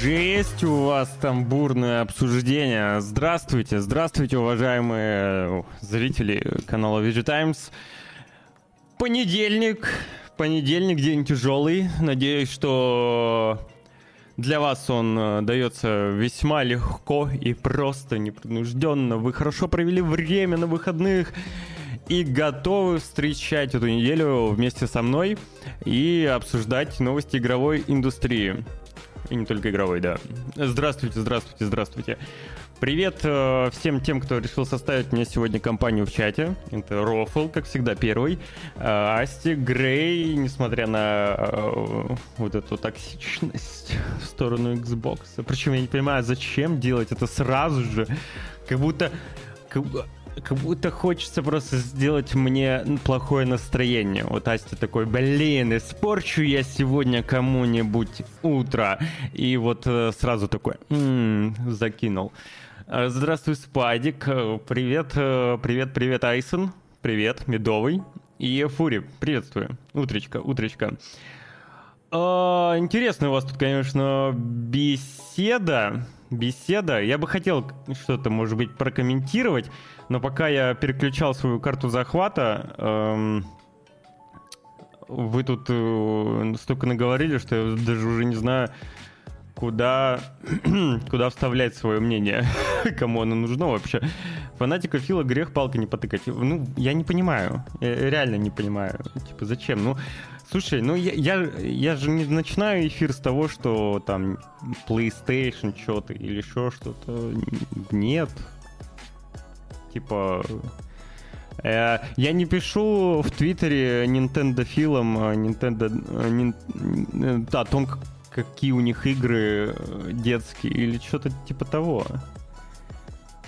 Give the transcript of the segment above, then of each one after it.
Жесть у вас там бурное обсуждение. Здравствуйте, здравствуйте, уважаемые зрители канала VG Times. Понедельник, понедельник, день тяжелый. Надеюсь, что для вас он э, дается весьма легко и просто, непринужденно. Вы хорошо провели время на выходных и готовы встречать эту неделю вместе со мной и обсуждать новости игровой индустрии. И не только игровой, да. Здравствуйте, здравствуйте, здравствуйте. Привет э, всем тем, кто решил составить мне сегодня компанию в чате. Это Рофл, как всегда, первый. Э, Асти, Грей, несмотря на э, вот эту токсичность в сторону Xbox. Причем я не понимаю, зачем делать это сразу же. Как будто... Как, как будто хочется просто сделать мне плохое настроение. Вот Асти такой, блин, испорчу я сегодня кому-нибудь утро. И вот э, сразу такой, м-м, закинул. Э, здравствуй, Спадик. Э, привет, привет, привет, Айсон. Привет, Медовый. И Фури, приветствую. Утречка, утречка. А, интересно у вас тут, конечно, беседа. Беседа. Я бы хотел что-то, может быть, прокомментировать. Но пока я переключал свою карту захвата, эм, вы тут э, столько наговорили, что я даже уже не знаю, куда, куда вставлять свое мнение, кому оно нужно вообще. Фанатика Фила грех палкой не потыкать. Ну, я не понимаю. Я реально не понимаю. Типа, зачем? Ну, слушай, ну я, я, я же не начинаю эфир с того, что там PlayStation что-то или еще что-то. Нет типа... Э, я не пишу в Твиттере Nintendo филом, а Nintendo... Нин, да, о том, какие у них игры э, детские или что-то типа того.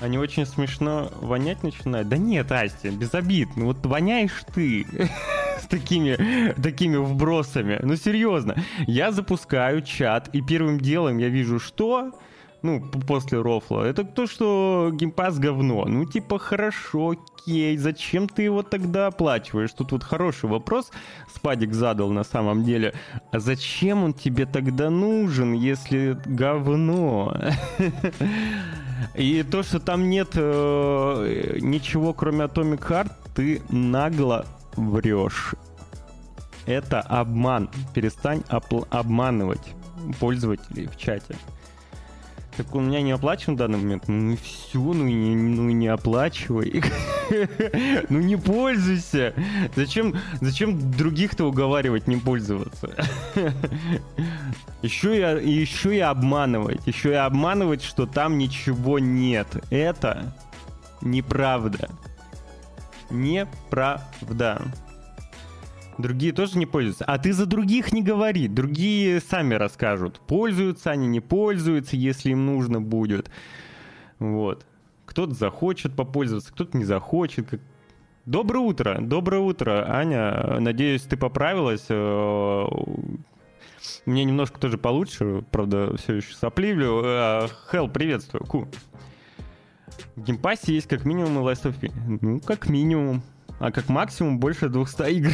Они очень смешно вонять начинают. Да нет, Асти, без обид. Ну вот воняешь ты с такими, такими вбросами. Ну серьезно. Я запускаю чат, и первым делом я вижу, что ну, после рофла, это то, что геймпас говно. Ну, типа, хорошо, окей, зачем ты его тогда оплачиваешь? Тут вот хороший вопрос Спадик задал на самом деле. А зачем он тебе тогда нужен, если говно? И то, что там нет э, ничего, кроме Atomic Heart, ты нагло врешь. Это обман. Перестань обманывать пользователей в чате. Так у меня не оплачен в данный момент. Ну и все, ну и не, ну, не оплачивай. ну не пользуйся. Зачем, зачем других-то уговаривать не пользоваться? еще, и, еще и обманывать. Еще и обманывать, что там ничего нет. Это неправда. Неправда. Другие тоже не пользуются. А ты за других не говори. Другие сами расскажут. Пользуются они, не пользуются, если им нужно будет. Вот. Кто-то захочет попользоваться, кто-то не захочет. Доброе утро, доброе утро, Аня. Надеюсь, ты поправилась. Э, мне немножко тоже получше, правда, все еще сопливлю. Э, Хелл, приветствую. Ку. В Game Pass е есть как минимум и Last of. Ну, как минимум а как максимум больше 200 игр.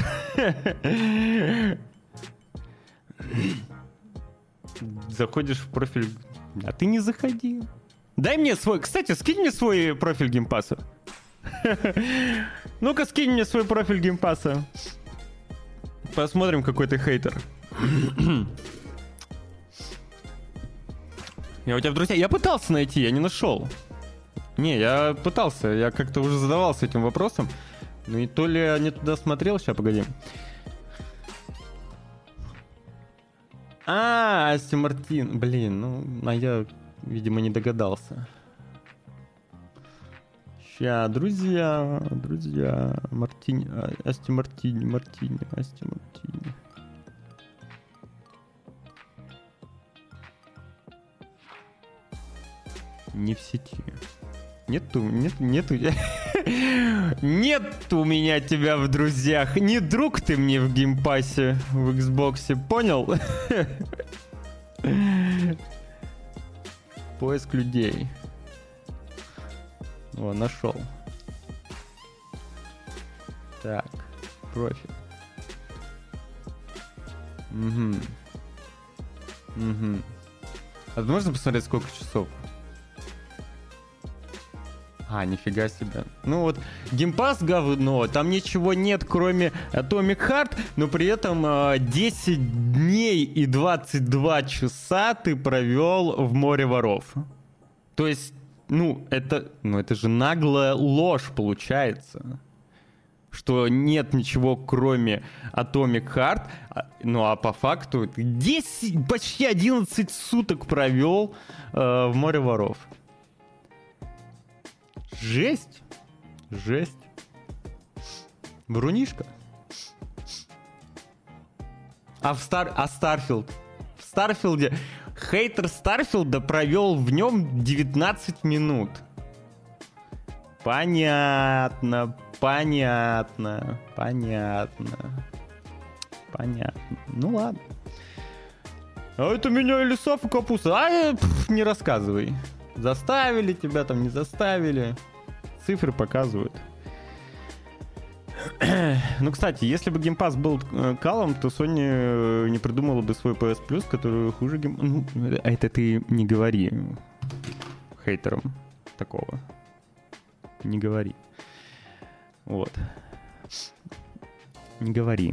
Заходишь в профиль... А ты не заходи. Дай мне свой... Кстати, скинь мне свой профиль Game Pass а. Ну-ка, скинь мне свой профиль Game Pass а. Посмотрим, какой ты хейтер. Я у тебя в друзья... Я пытался найти, я не нашел. Не, я пытался, я как-то уже задавался этим вопросом. Ну и то ли я не туда смотрел, сейчас, погоди. А, Асти Мартин. Блин, ну, а я, видимо, не догадался. Ща, друзья, друзья, Мартини, а, Асти Мартини, Мартини, Асти Мартини. Не в сети. Нету, нет, нету. Нет у меня тебя в друзьях. Не друг ты мне в Game Pass е в Xbox, понял? Поиск людей. О, нашел. Так, профиль. Угу. Угу. А можно посмотреть, сколько часов? А, нифига себе. Ну вот, геймпас говно, там ничего нет, кроме Atomic Heart, но при этом 10 а, дней и 22 часа ты провел в море воров. То есть, ну, это, ну, это же наглая ложь получается. Что нет ничего, кроме Atomic Heart. А, ну, а по факту 10, почти 11 суток провел э, в море воров. Жесть. Жесть. Врунишка. А в Стар... А Starfield? В Starfield е хейтер Starfield а провел в нем 19 минут. Понятно, понятно, понятно. Понятно. Ну ладно. А это меня или Сафа капуста? А, э, пф, не рассказывай. Заставили тебя там, не заставили. Цифры показывают. Ну, кстати, если бы Game Pass был э, калом, то Sony э, не придумала бы свой PS Plus, который хуже Game... Ну, а это ты не говори хейтерам такого. Не говори. Вот. Не говори.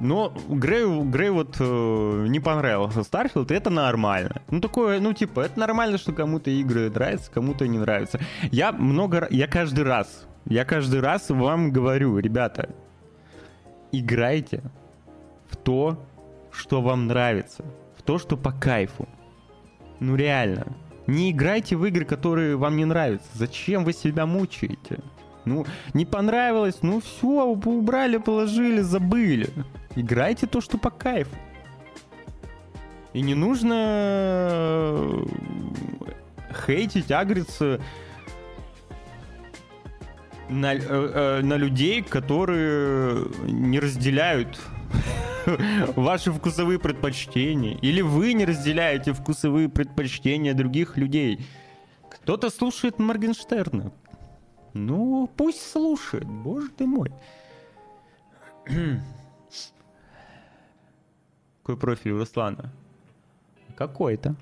Но Грею, Грею вот э, не понравился Starfield, это нормально. Ну, такое, ну, типа, это нормально, что кому-то игры нравятся, кому-то не нравятся. Я много, я каждый раз, я каждый раз вам говорю, ребята, играйте в то, что вам нравится, в то, что по кайфу. Ну, реально. Не играйте в игры, которые вам не нравятся. Зачем вы себя мучаете? Ну, не понравилось, ну все, убрали, положили, забыли. Играйте то, что по кайфу. И не нужно э, хейтить, агриться на, э, э, на людей, которые не разделяют ваши вкусовые предпочтения. Или вы не разделяете вкусовые предпочтения других людей. Кто-то слушает Моргенштерна. Ну, пусть слушает, боже ты мой. Какой профиль у Руслана? Какой-то.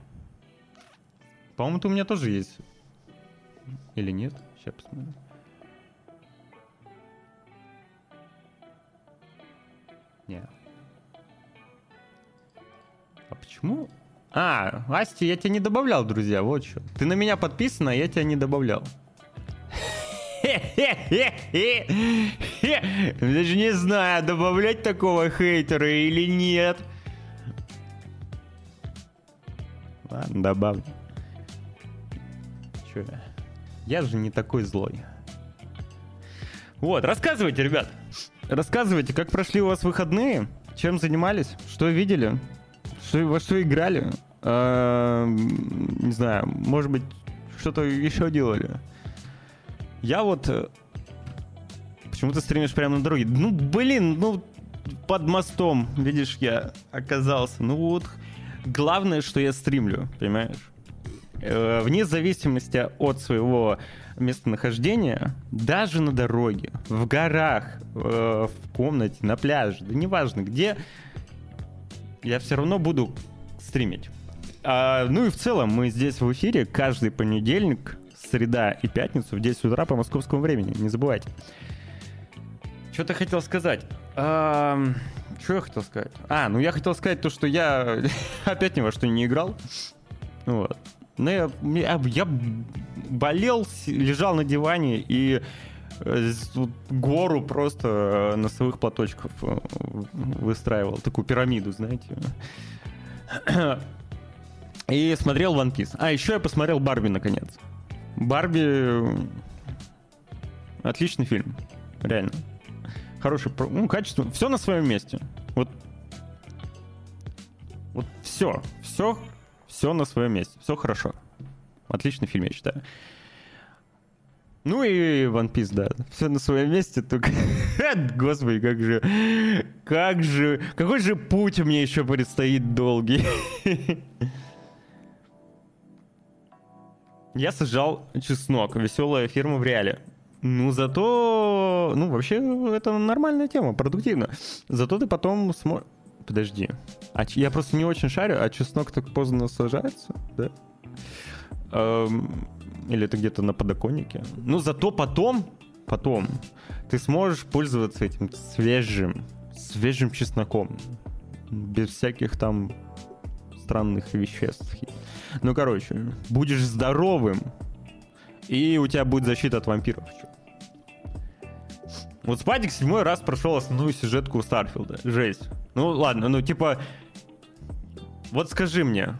По-моему, у меня тоже есть. Или нет? Сейчас посмотрю. Нет. А почему? А, Асти, я тебя не добавлял, друзья, вот что. Ты на меня подписан, а я тебя не добавлял. Даже не знаю, добавлять такого хейтера или нет. Ладно, добавлю. Че? Я же не такой злой. Вот, рассказывайте, ребят. Рассказывайте, как прошли у вас выходные, чем занимались, что видели, что, во что играли. Э, не знаю, может быть, что-то еще делали. Я вот... Э, почему ты стримишь прямо на дороге? Ну, блин, ну, под мостом, видишь, я оказался. Ну вот, главное, что я стримлю, понимаешь? Э, вне зависимости от своего местонахождения, даже на дороге, в горах, э, в комнате, на пляже, да неважно где, я все равно буду стримить. А, ну и в целом мы здесь в эфире каждый понедельник среда и пятницу в 10 утра по московскому времени. Не забывайте. Что ты хотел сказать? Что я хотел сказать? А, ну я хотел сказать то, что я опять ни во что не играл. Вот. Но я, я, я болел, лежал на диване и э, гору просто носовых платочков э, выстраивал. Такую пирамиду, знаете. И смотрел One Piece. А, еще я посмотрел Барби наконец. Барби отличный фильм, реально. Хороший, ну, качество, все на своем месте. Вот, вот все, все, все на своем месте, все хорошо. Отличный фильм, я считаю. Ну и One Piece, да. Все на своем месте, только... Господи, как же... Как же... Какой же путь мне еще предстоит долгий. Я сажал чеснок. Веселая фирма в реале. Ну, зато... Ну, вообще, это нормальная тема, продуктивно. Зато ты потом сможешь... Подожди. А я просто не очень шарю, а чеснок так поздно сажается, да? Эм, или это где-то на подоконнике? Ну, зато потом, потом ты сможешь пользоваться этим свежим, свежим чесноком. Без всяких там странных веществ. Ну, короче, будешь здоровым, и у тебя будет защита от вампиров. Вот Спадик седьмой раз прошел основную сюжетку Старфилда. Жесть. Ну, ладно, ну, типа... Вот скажи мне,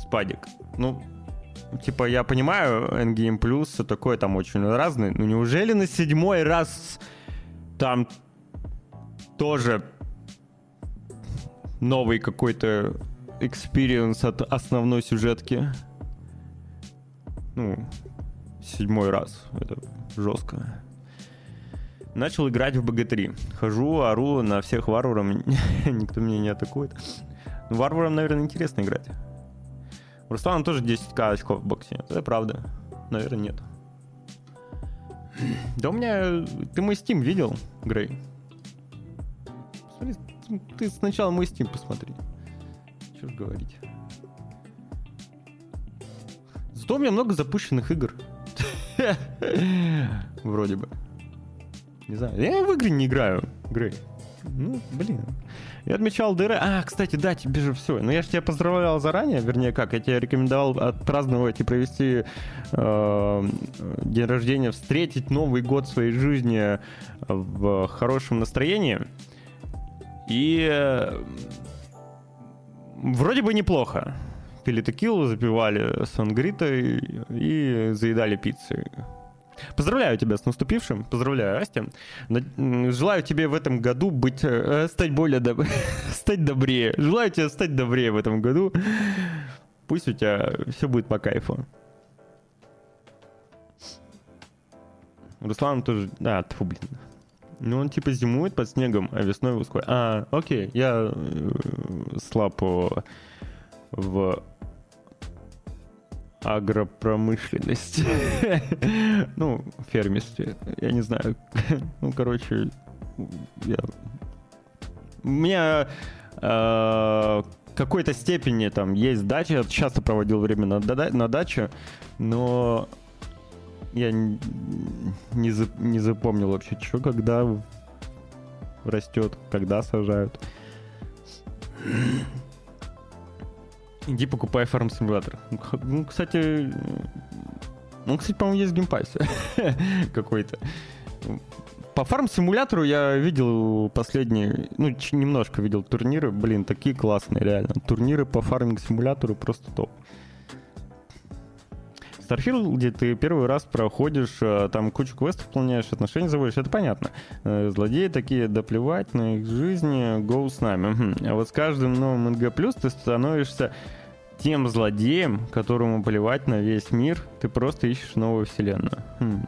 Спадик, ну, типа, я понимаю, Endgame Plus, все такое там очень разное, но неужели на седьмой раз там тоже новый какой-то experience от основной сюжетки? Ну, седьмой раз. Это жестко. Начал играть в БГ-3. Хожу, ору на всех варваров, никто меня не атакует. Ну, варварам, наверное, интересно играть. У Руслана тоже 10к очков в боксе. Это правда. Наверное, нет. Да у меня... Ты мой Steam видел, Грей? Смотри, ты сначала мой Steam посмотри. Что ж говорить. Зато у меня много запущенных игр. Вроде бы. Не знаю. Я в игры не играю, Грей. Ну, блин. Я отмечал дыры. А, кстати, да, тебе же все. Ну, я же тебя поздравлял заранее, вернее, как? Я тебе рекомендовал отпраздновать и провести э, день рождения, встретить Новый год своей жизни в хорошем настроении. И э, вроде бы неплохо. Пили текилу, запивали сангритой и заедали пиццей. Поздравляю тебя с наступившим. Поздравляю, Астя. Желаю тебе в этом году быть, э, стать более доб... стать добрее. Желаю тебе стать добрее в этом году. Пусть у тебя все будет по кайфу. Руслан тоже... А, тьфу, блин. Ну, он типа зимует под снегом, а весной выскоит. А, окей, я э, слаб в агропромышленность. ну, фермерстве. Я не знаю. ну, короче, я... У меня э, какой-то степени там есть дача. Я часто проводил время на, на даче, но я не, не, не запомнил вообще, что когда растет, когда сажают. Иди покупай фарм симулятор. Ну, кстати, ну, кстати, по-моему, есть геймпасс какой-то. По фарм-симулятору я видел последние, ну, немножко видел турниры, блин, такие классные, реально. Турниры по фарминг-симулятору просто топ. Где ты первый раз проходишь, э, там кучу квестов выполняешь, отношения заводишь, это понятно. Э, злодеи такие, да плевать на их жизни, go с нами. А вот с каждым новым НГ+, ты становишься тем злодеем, которому плевать на весь мир, ты просто ищешь новую вселенную. Хм.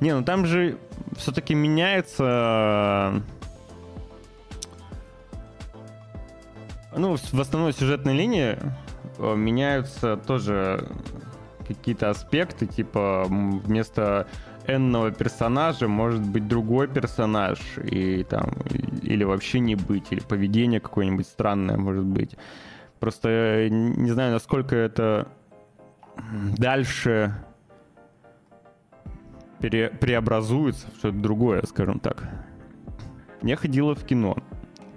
Не, ну там же все-таки меняется... Ну, в основной сюжетной линии э, меняются тоже какие-то аспекты, типа вместо энного персонажа может быть другой персонаж, и там, или вообще не быть, или поведение какое-нибудь странное может быть. Просто не знаю, насколько это дальше пере, преобразуется в что-то другое, скажем так. Я ходила в кино,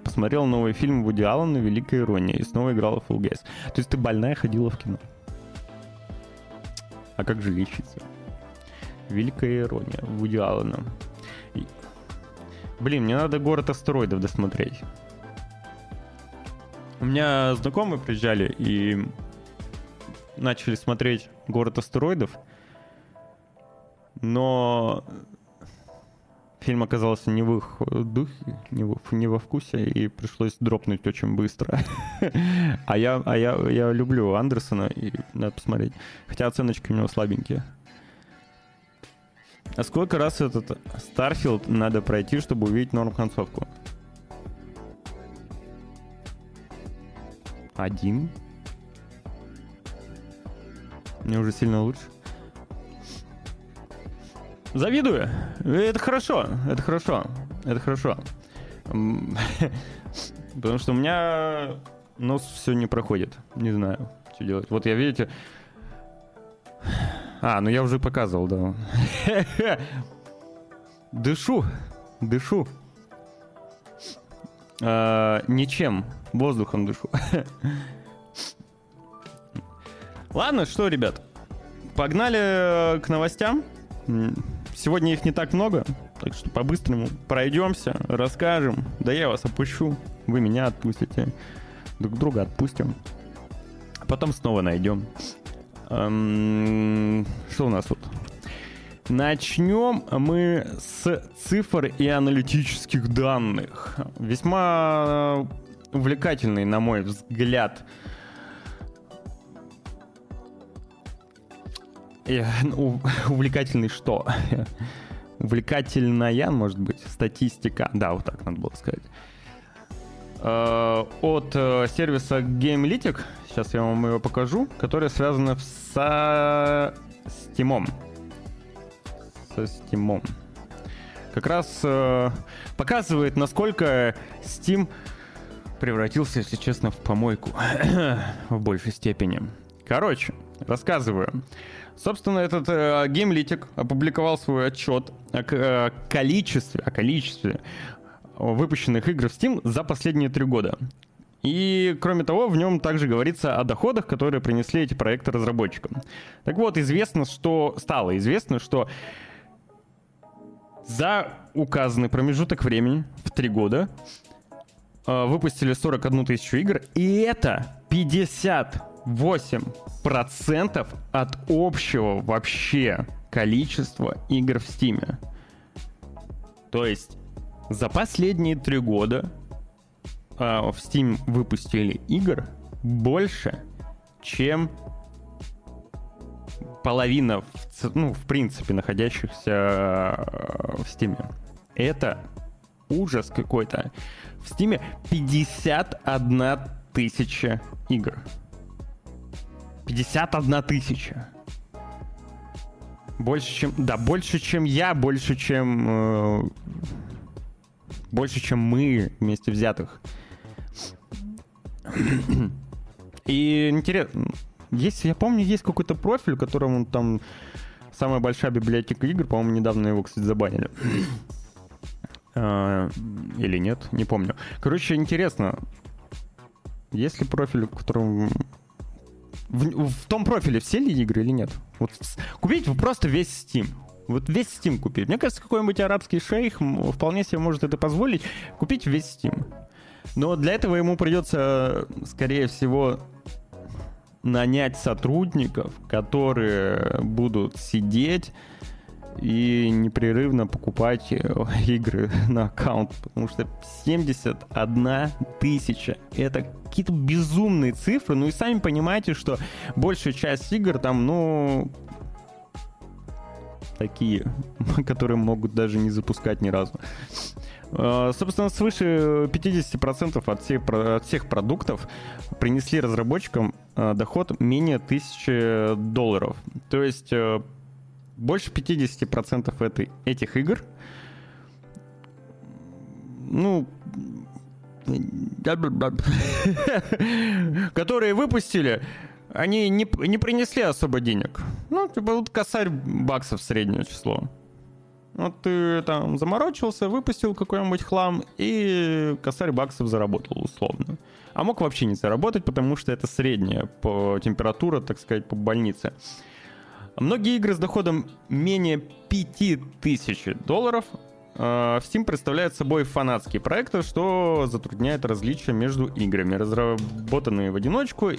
посмотрела новый фильм Вуди Аллена «Великая ирония» и снова играла в Full Gas. То есть ты больная ходила в кино. А как же лечиться? Великая ирония Вуди Аллена. И... Блин, мне надо город астероидов досмотреть. У меня знакомые приезжали и начали смотреть город астероидов, но фильм оказался не в их духе, не, в, не во вкусе, и пришлось дропнуть очень быстро. а я, а я, я люблю Андерсона, и надо посмотреть. Хотя оценочки у него слабенькие. А сколько раз этот Starfield надо пройти, чтобы увидеть норм концовку? Один. Мне уже сильно лучше. Завидую. Это хорошо. Это хорошо. Это хорошо. Потому что у меня нос все не проходит. Не знаю, что делать. Вот я, видите... А, ну я уже показывал, да. Дышу, дышу. А, ничем, воздухом дышу. Ладно, что, ребят, погнали к новостям. Сегодня их не так много, так что по-быстрому пройдемся, расскажем. Да я вас опущу, вы меня отпустите, друг друга отпустим. Потом снова найдем. Эм, что у нас тут? Начнем мы с цифр и аналитических данных. Весьма увлекательный, на мой взгляд, увлекательный что? Увлекательная, может быть, статистика. Да, вот так надо было сказать. Э, от э, сервиса GameLytic, сейчас я вам его покажу, которая связана со Steam. Со Steam. Как раз э, показывает, насколько Steam превратился, если честно, в помойку. в большей степени. Короче, рассказываю. Собственно, этот э, геймлитик опубликовал свой отчет о, о количестве, о количестве выпущенных игр в Steam за последние три года. И, кроме того, в нем также говорится о доходах, которые принесли эти проекты разработчикам. Так вот, известно, что... Стало известно, что за указанный промежуток времени, в три года, э, выпустили 41 тысячу игр, и это 50 8% от общего вообще количества игр в Steam. То есть за последние три года э, в Steam выпустили игр больше, чем половина, в, ну, в принципе, находящихся э, в Steam. Это ужас какой-то. В Steam 51 тысяча игр. 51 тысяча. Больше, чем... Да, больше, чем я, больше, чем... Э, больше, чем мы вместе взятых. И интересно, есть, я помню, есть какой-то профиль, которому там самая большая библиотека игр, по-моему, недавно его, кстати, забанили. А, или нет, не помню. Короче, интересно, есть ли профиль, в котором в, в том профиле все ли игры или нет? Вот купить просто весь Steam. Вот весь Steam купить. Мне кажется, какой-нибудь арабский шейх вполне себе может это позволить. Купить весь Steam. Но для этого ему придется, скорее всего, нанять сотрудников, которые будут сидеть и непрерывно покупать э, игры на аккаунт, потому что 71 тысяча. Это какие-то безумные цифры, ну и сами понимаете, что большая часть игр там, ну, такие, которые могут даже не запускать ни разу. Uh, собственно, свыше 50% от всех, от всех продуктов принесли разработчикам uh, доход менее 1000 долларов. То есть больше 50% этой, этих игр, ну, которые выпустили, они не, не принесли особо денег. Ну, типа вот косарь баксов среднее число. Вот ты там заморочился, выпустил какой-нибудь хлам, и косарь баксов заработал условно. А мог вообще не заработать, потому что это средняя по температура, так сказать, по больнице. Многие игры с доходом менее 5000 долларов э, в Steam представляют собой фанатские проекты, что затрудняет различия между играми, разработанными в одиночку,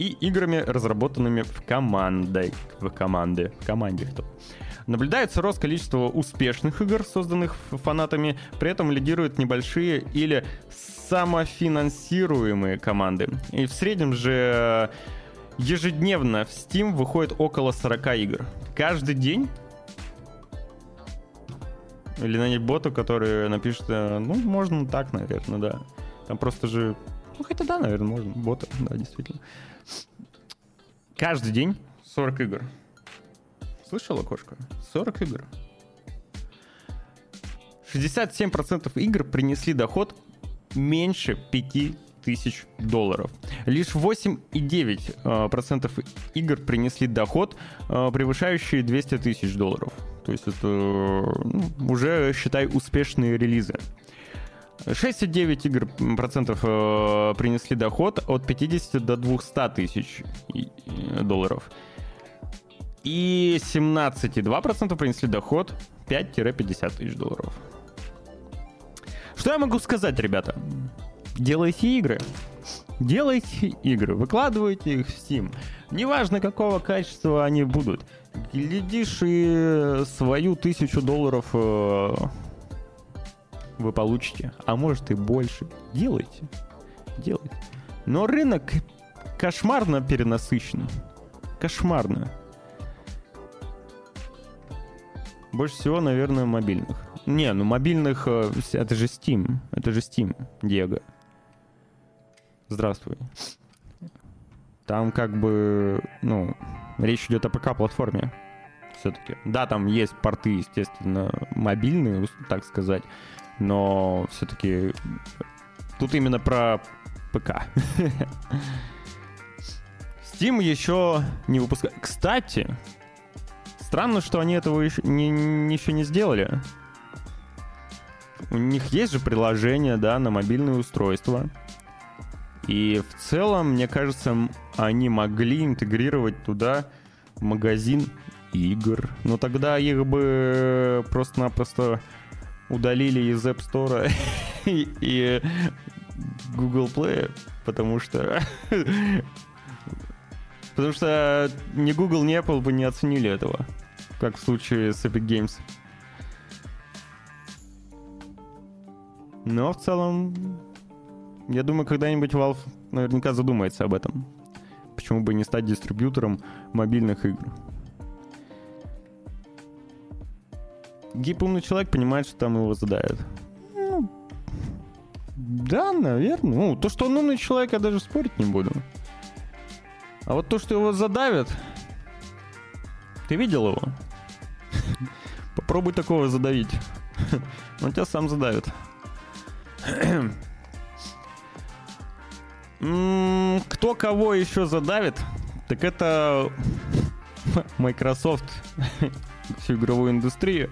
и играми, разработанными в командой. В команде. В команде кто. Наблюдается рост количества успешных игр, созданных фанатами, при этом лидируют небольшие или самофинансируемые команды. И в среднем же ежедневно в Steam выходит около 40 игр. Каждый день или нанять боту, который напишет, э, ну, можно так, наверное, да. Там просто же... Ну, хотя да, наверное, можно. Бота, да, действительно. Каждый день 40 игр. Слышала, кошка? 40 игр. 67% игр принесли доход меньше 5 тысяч долларов. Лишь 8,9% э, игр принесли доход, э, превышающий 200 тысяч долларов. То есть это ну, уже, считай, успешные релизы. 6,9 игр процентов э, принесли доход от 50 до 200 тысяч долларов. И 17,2% принесли доход 5-50 тысяч долларов. Что я могу сказать, ребята? Делайте игры. Делайте игры, выкладывайте их в Steam. Неважно, какого качества они будут. Глядишь, и свою тысячу долларов э, вы получите. А может и больше. Делайте. Делайте. Но рынок кошмарно перенасыщен. Кошмарно. Больше всего, наверное, мобильных. Не, ну мобильных... Э, это же Steam. Это же Steam, Диего. Здравствуй. Там как бы, ну, речь идет о ПК-платформе все-таки. Да, там есть порты, естественно, мобильные, так сказать, но все-таки тут именно про ПК. Steam еще не выпускает. Кстати, странно, что они этого еще не, еще не сделали. У них есть же приложение, да, на мобильные устройства. И в целом, мне кажется, они могли интегрировать туда магазин игр. Но тогда их бы просто-напросто удалили из App Store и Google Play, потому что... Потому что ни Google, ни Apple бы не оценили этого, как в случае с Epic Games. Но в целом я думаю, когда-нибудь Valve наверняка задумается об этом. Почему бы не стать дистрибьютором мобильных игр? Гип умный человек понимает, что там его задают. Ну, да, наверное. Ну, то, что он умный человек, я даже спорить не буду. А вот то, что его задавят... Ты видел его? Попробуй такого задавить. Он тебя сам задавит. Кто кого еще задавит, так это Microsoft всю игровую индустрию.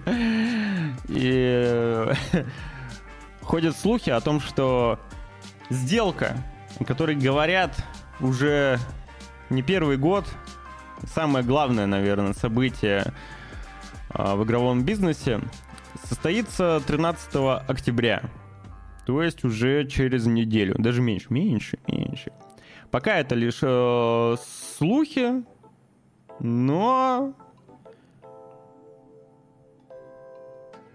И ходят слухи о том, что сделка, о которой говорят уже не первый год, самое главное, наверное, событие а, в игровом бизнесе, состоится 13 октября. То есть уже через неделю, даже меньше, меньше, меньше. Пока это лишь э, слухи, но...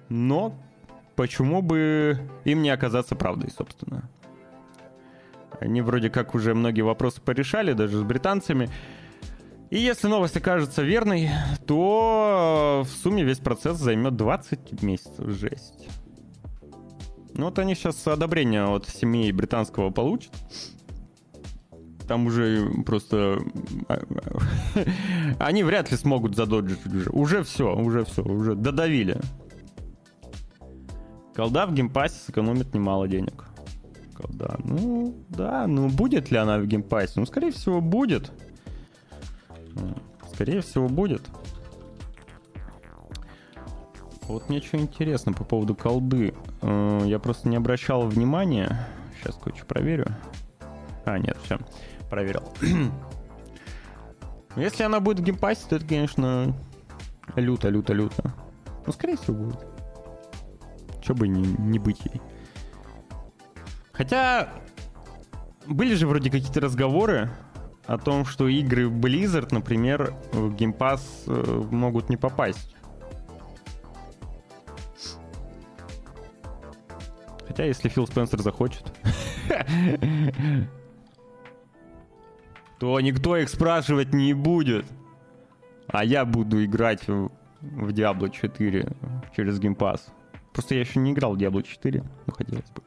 Но почему бы им не оказаться правдой, собственно? Они вроде как уже многие вопросы порешали, даже с британцами. И если новость окажется верной, то в сумме весь процесс займет 20 месяцев. Жесть. Ну вот они сейчас одобрение от семьи британского получат. Там уже просто... Они вряд ли смогут задоджить уже. Уже все, уже все, уже додавили. Колда в Game Pass е сэкономит немало денег. Колда, ну да, ну будет ли она в Game Pass е? Ну, скорее всего, будет. Скорее всего, будет. Вот мне что интересно по поводу колды. Э, я просто не обращал внимания. Сейчас кое-что проверю. А, нет, все. Проверил. Если она будет в Game Pass е, то это, конечно, люто, люто, люто. Ну, скорее всего, будет. Че бы не, не быть ей. Хотя, были же вроде какие-то разговоры о том, что игры Blizzard, например, в Game э, могут не попасть. Хотя, если Фил Спенсер захочет, то никто их спрашивать не будет. А я буду играть в, в Diablo 4 через Game Pass. Просто я еще не играл в Diablo 4, но хотелось бы.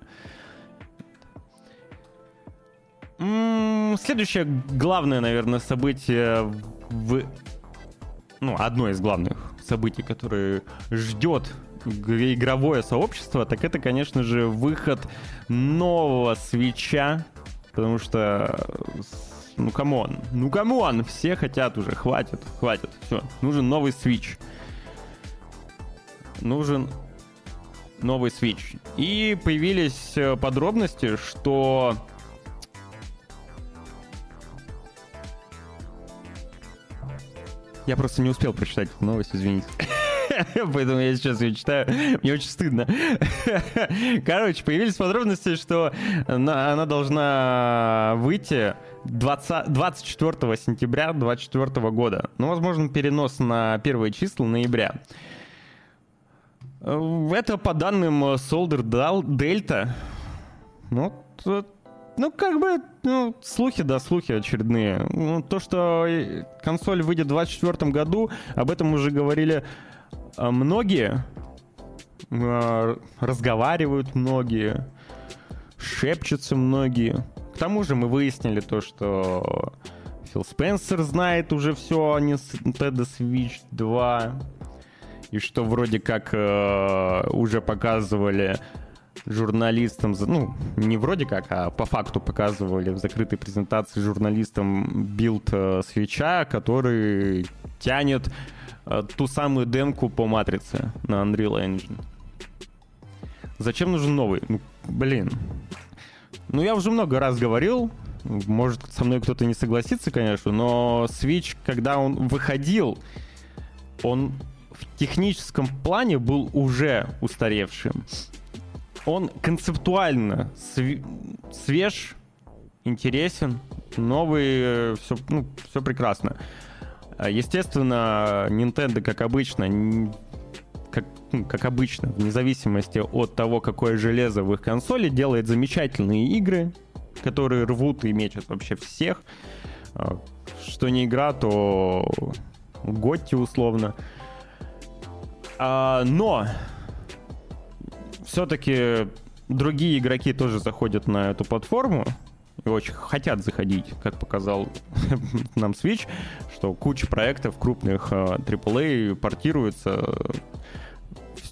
М-м, следующее главное, наверное, событие в... Ну, одно из главных событий, которое ждет игровое сообщество, так это, конечно же, выход нового Switch а, потому что ну come on, ну come on, все хотят уже, хватит, хватит, все, нужен новый Switch. Нужен новый Switch. И появились э, подробности, что Я просто не успел прочитать новость, извините. Поэтому я сейчас ее читаю. Мне очень стыдно. Короче, появились подробности, что она должна выйти 20, 24 сентября 2024 года. Ну, возможно, перенос на первые числа ноября. Это по данным Solder Delta. Ну, ну, как бы, ну, слухи, да, слухи очередные. Ну, то, что консоль выйдет в 2024 году, об этом уже говорили многие. А, разговаривают многие. Шепчутся многие. К тому же мы выяснили то, что Фил Спенсер знает уже все о Nintendo Switch 2. И что вроде как э, уже показывали журналистам, ну, не вроде как, а по факту показывали в закрытой презентации журналистам build э, Switch а, который тянет ту самую демку по матрице на Unreal Engine. Зачем нужен новый? Ну, блин, ну, я уже много раз говорил, может, со мной кто-то не согласится, конечно, но Switch, когда он выходил, он в техническом плане был уже устаревшим. Он концептуально св... свеж, интересен, новый, все, ну, все прекрасно. Естественно, Nintendo, как обычно, как, ну, как обычно, вне зависимости от того, какое железо в их консоли, делает замечательные игры, которые рвут и мечат вообще всех. А, что не игра, то Готти условно. А, но все-таки другие игроки тоже заходят на эту платформу очень хотят заходить, как показал нам Switch, что куча проектов крупных AAA а, портируются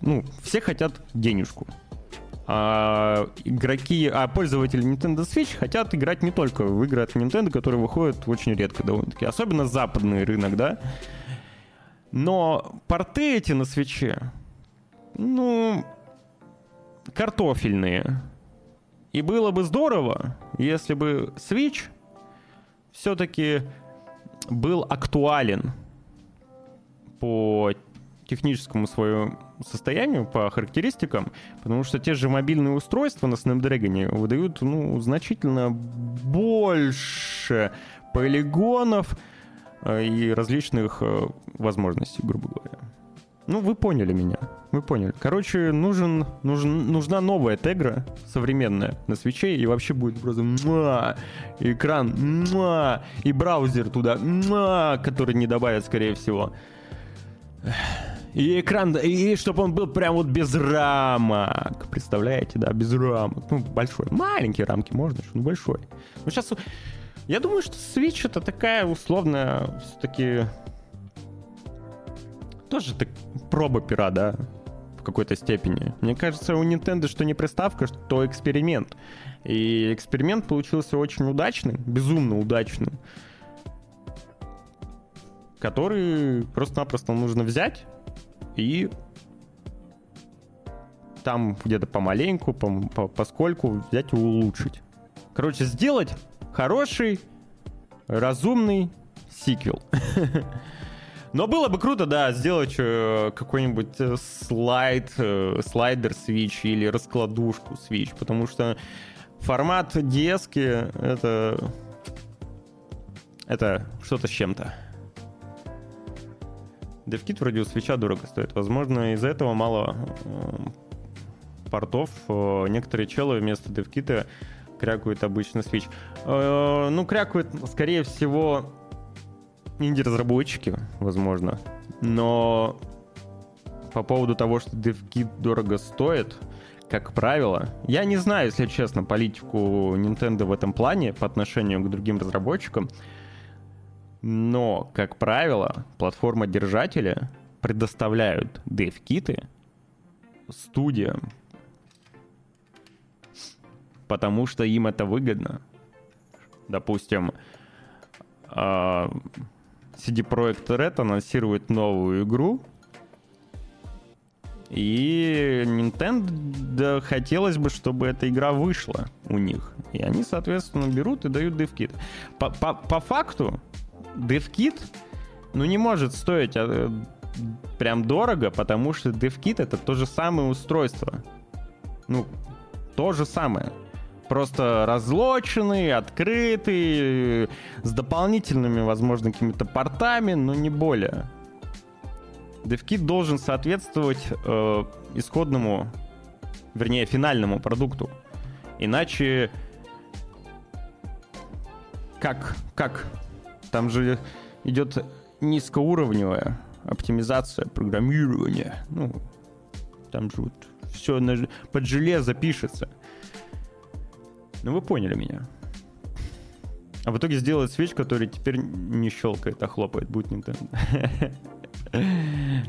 ну, все хотят денежку. А игроки, а пользователи Nintendo Switch хотят играть не только в игры от Nintendo, которые выходят очень редко довольно-таки. Особенно западный рынок, да. Но порты эти на свече, ну, картофельные. И было бы здорово, если бы Switch все-таки был актуален по техническому своему состоянию, по характеристикам, потому что те же мобильные устройства на Snapdragon выдают ну, значительно больше полигонов э, и различных э, возможностей, грубо говоря. Ну, вы поняли меня. Вы поняли. Короче, нужен, нужен, нужна новая тегра, современная, на свече, и вообще будет просто муа, экран, муа, и браузер туда, муа, который не добавят, скорее всего. И экран, и чтобы он был прям вот без рамок. Представляете, да, без рамок. Ну, большой. Маленькие рамки можно, ну, большой. Ну, сейчас... Я думаю, что Switch это такая условная все-таки... Тоже так проба пера, да, в какой-то степени. Мне кажется, у Nintendo что не приставка, что эксперимент. И эксперимент получился очень удачным, безумно удачным который просто-напросто нужно взять и там где-то помаленьку, по, по, поскольку взять и улучшить. Короче, сделать хороший, разумный сиквел. Но было бы круто, да, сделать э, какой-нибудь э, слайд, э, слайдер Switch или раскладушку Switch, потому что формат DS это это что-то с чем-то. DevKit вроде у свеча дорого стоит. Возможно, из-за этого мало э, портов. Э, некоторые челы вместо DevKit крякают обычно Switch. Э, ну, крякают, скорее всего, инди-разработчики, возможно. Но по поводу того, что DevKit дорого стоит, как правило, я не знаю, если честно, политику Nintendo в этом плане по отношению к другим разработчикам, но, как правило, платформа-держатели предоставляют dev-киты студиям, потому что им это выгодно. Допустим, а, CD Projekt Red анонсирует новую игру, и Nintendo хотелось бы, чтобы эта игра вышла у них. И они, соответственно, берут и дают DevKit. По, по, по факту, DevKit, ну, не может стоить а, прям дорого, потому что DevKit — это то же самое устройство. Ну, то же самое. Просто разлоченный, открытый, с дополнительными, возможно, какими-то портами, но не более. DevKit должен соответствовать э, исходному, вернее, финальному продукту. Иначе как, как? Там же идет низкоуровневая оптимизация, программирование. Ну, там же вот все на, под железо пишется. Ну, вы поняли меня. А в итоге сделает свеч, который теперь не щелкает, а хлопает, будет Nintendo.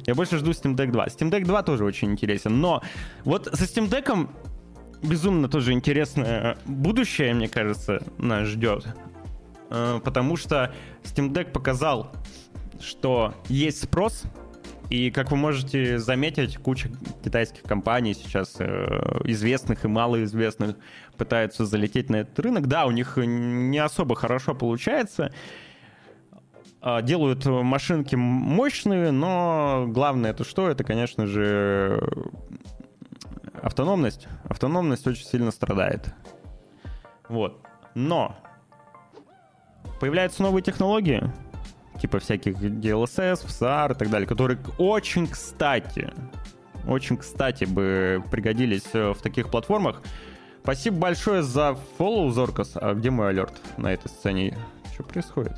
Я больше жду Steam Deck 2. Steam Deck 2 тоже очень интересен, но вот со Steam Deck безумно тоже интересное будущее, мне кажется, нас ждет. Э, потому что Steam Deck показал, что есть спрос, и, как вы можете заметить, куча китайских компаний сейчас, э, известных и малоизвестных, пытаются залететь на этот рынок. Да, у них не особо хорошо получается, а, делают машинки мощные, но главное это что? Это, конечно же, автономность. Автономность очень сильно страдает. Вот. Но появляются новые технологии, типа всяких DLSS, FSR и так далее, которые очень кстати, очень кстати бы пригодились э, в таких платформах. Спасибо большое за follow, Зоркас. А где мой алерт на этой сцене? Что происходит?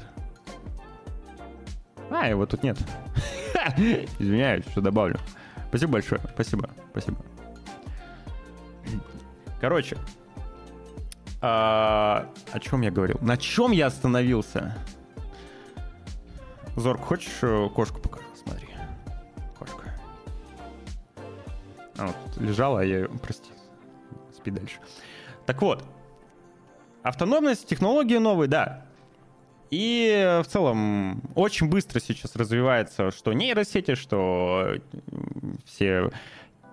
А, его тут нет. Извиняюсь, что добавлю. Спасибо большое. Спасибо. Спасибо. Короче. А, о чем я говорил? На чем я остановился? Зорк, хочешь э, кошку покажу? Смотри. Кошка. А, вот лежала, а я ее... Прости. Спи дальше. Так вот. Автономность, технологии новые, да. И в целом очень быстро сейчас развивается что нейросети, что все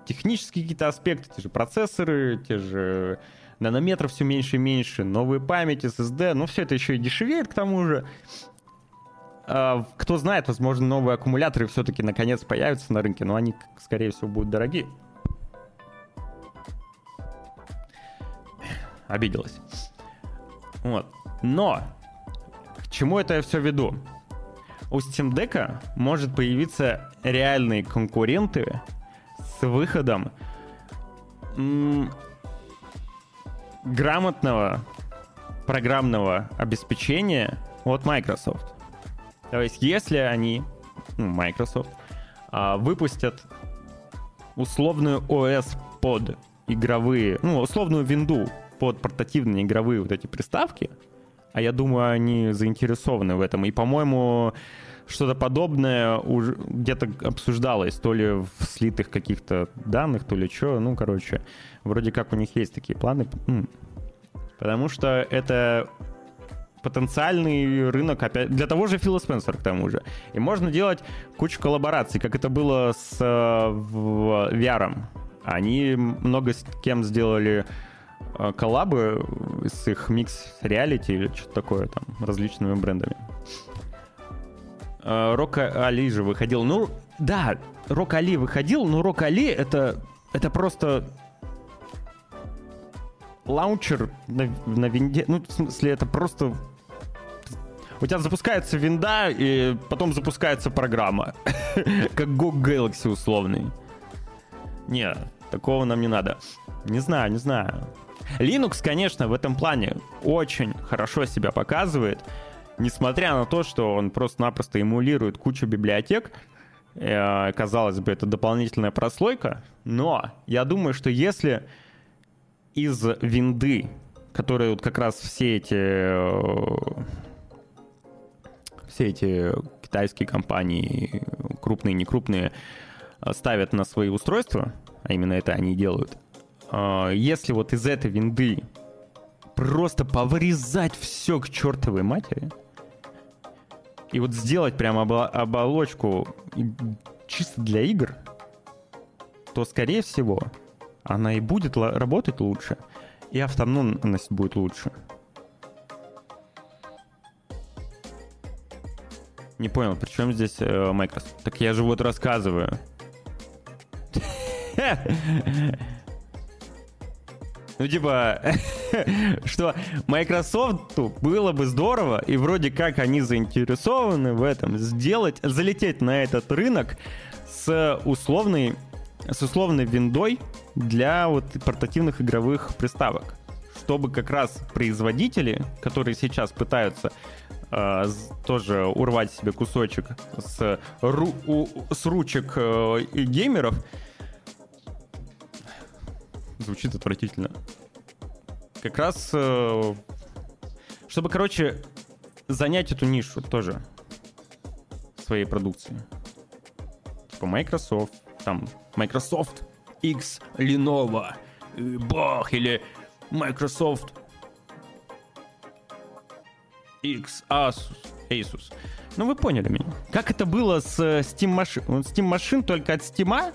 технические какие-то аспекты, те же процессоры, те же нанометров все меньше и меньше, новые памяти, SSD, но все это еще и дешевеет к тому же. А, кто знает, возможно, новые аккумуляторы все-таки наконец появятся на рынке, но они, скорее всего, будут дорогие. Обиделась. Вот. Но чему это я все веду? У Steam Deck может появиться реальные конкуренты с выходом м- грамотного программного обеспечения от Microsoft. То есть, если они, ну, Microsoft, а, выпустят условную OS под игровые, ну, условную винду под портативные игровые вот эти приставки, а я думаю, они заинтересованы в этом. И, по-моему, что-то подобное уже где-то обсуждалось, то ли в слитых каких-то данных, то ли что. Ну, короче, вроде как у них есть такие планы. Потому что это потенциальный рынок опять для того же Фила Спенсера к тому же. И можно делать кучу коллабораций, как это было с э, в, VR. Они много с кем сделали Э, коллабы с их микс реалити или что-то такое там, различными брендами. Э, Рок Али же выходил. Ну, да, Рок Али выходил, но Рок Али это, это просто лаунчер на, на винде. Ну, в смысле, это просто... У тебя запускается винда, и потом запускается программа. как GOG Galaxy условный. Не, такого нам не надо. Не знаю, не знаю. Linux, конечно, в этом плане очень хорошо себя показывает, несмотря на то, что он просто-напросто эмулирует кучу библиотек, э, казалось бы, это дополнительная прослойка, но я думаю, что если из винды, которые вот как раз все эти э, все эти китайские компании, крупные, не крупные, ставят на свои устройства, а именно это они делают, если вот из этой винды просто повырезать все к чертовой матери, и вот сделать прямо оболочку чисто для игр, то, скорее всего, она и будет работать лучше, и автономность будет лучше. Не понял, при чем здесь э, Microsoft? Так я же вот рассказываю. Ну, типа, что Microsoft было бы здорово, и вроде как они заинтересованы в этом, сделать, залететь на этот рынок с условной, с условной виндой для вот портативных игровых приставок. Чтобы как раз производители, которые сейчас пытаются э, тоже урвать себе кусочек с, ру, с ручек э, геймеров, звучит отвратительно. Как раз, э, чтобы, короче, занять эту нишу тоже своей продукции. Типа Microsoft, там, Microsoft X Lenovo, бах, или Microsoft X Asus, Asus. Ну, вы поняли меня. Как это было с Steam машин? Steam машин только от Steam,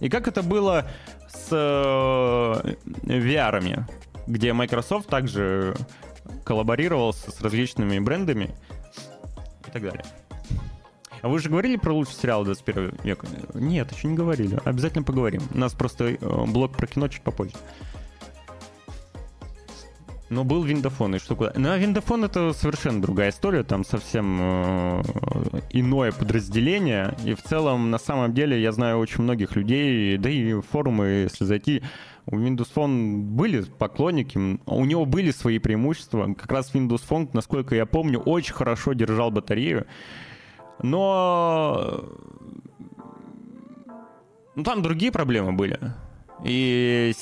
и как это было с э, VR, где Microsoft также коллаборировался с различными брендами и так далее. А вы же говорили про лучший сериал 21 века? Нет, еще не говорили. Обязательно поговорим. У нас просто э, блок про кино чуть попозже. Но был Виндафон, и что куда? Ну, а Виндафон это совершенно другая история, там совсем э, иное подразделение, и в целом, на самом деле, я знаю очень многих людей, да и форумы, если зайти, у Windows Phone были поклонники, у него были свои преимущества, как раз Windows Phone, насколько я помню, очень хорошо держал батарею, но ну, там другие проблемы были, и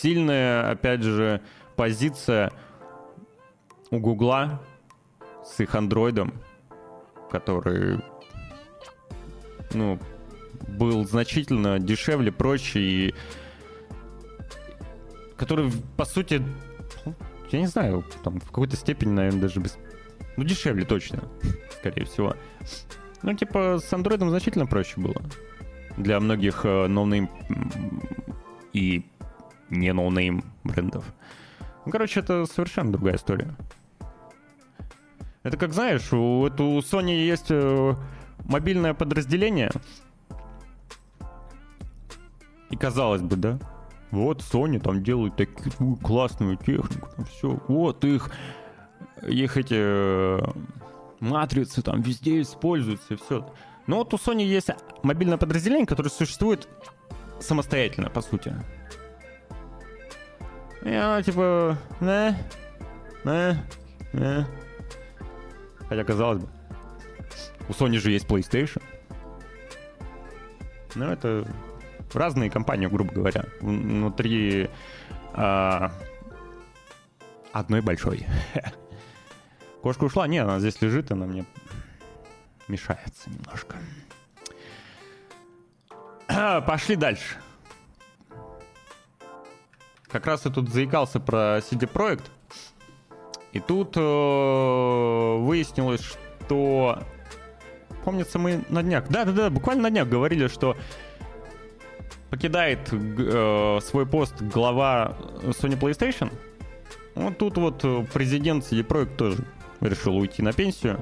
сильная, опять же, позиция у Гугла с их андроидом, который, ну, был значительно дешевле, проще и который, по сути, я не знаю, там в какой-то степени, наверное, даже без... Ну, дешевле точно, скорее всего. Ну, типа, с андроидом значительно проще было. Для многих э, no name и не no name брендов. Ну, короче, это совершенно другая история. Это как, знаешь, у, это, у Sony есть э, мобильное подразделение. И казалось бы, да? Вот Sony там делают такую классную технику, там все. Вот их, их эти э, матрицы там везде используются, и все. Но вот у Sony есть мобильное подразделение, которое существует самостоятельно, по сути. Я типа, не, не, не. Хотя казалось бы, у Sony же есть PlayStation. Ну, это разные компании, грубо говоря, внутри а, одной большой. Кошка ушла? Не, она здесь лежит, она мне мешается немножко. Пошли дальше. Как раз я тут заикался про CD Projekt. И тут э, выяснилось, что... Помнится, мы на днях... Да-да-да, буквально на днях говорили, что покидает э, свой пост глава Sony PlayStation. Вот тут вот президент CD Projekt тоже решил уйти на пенсию.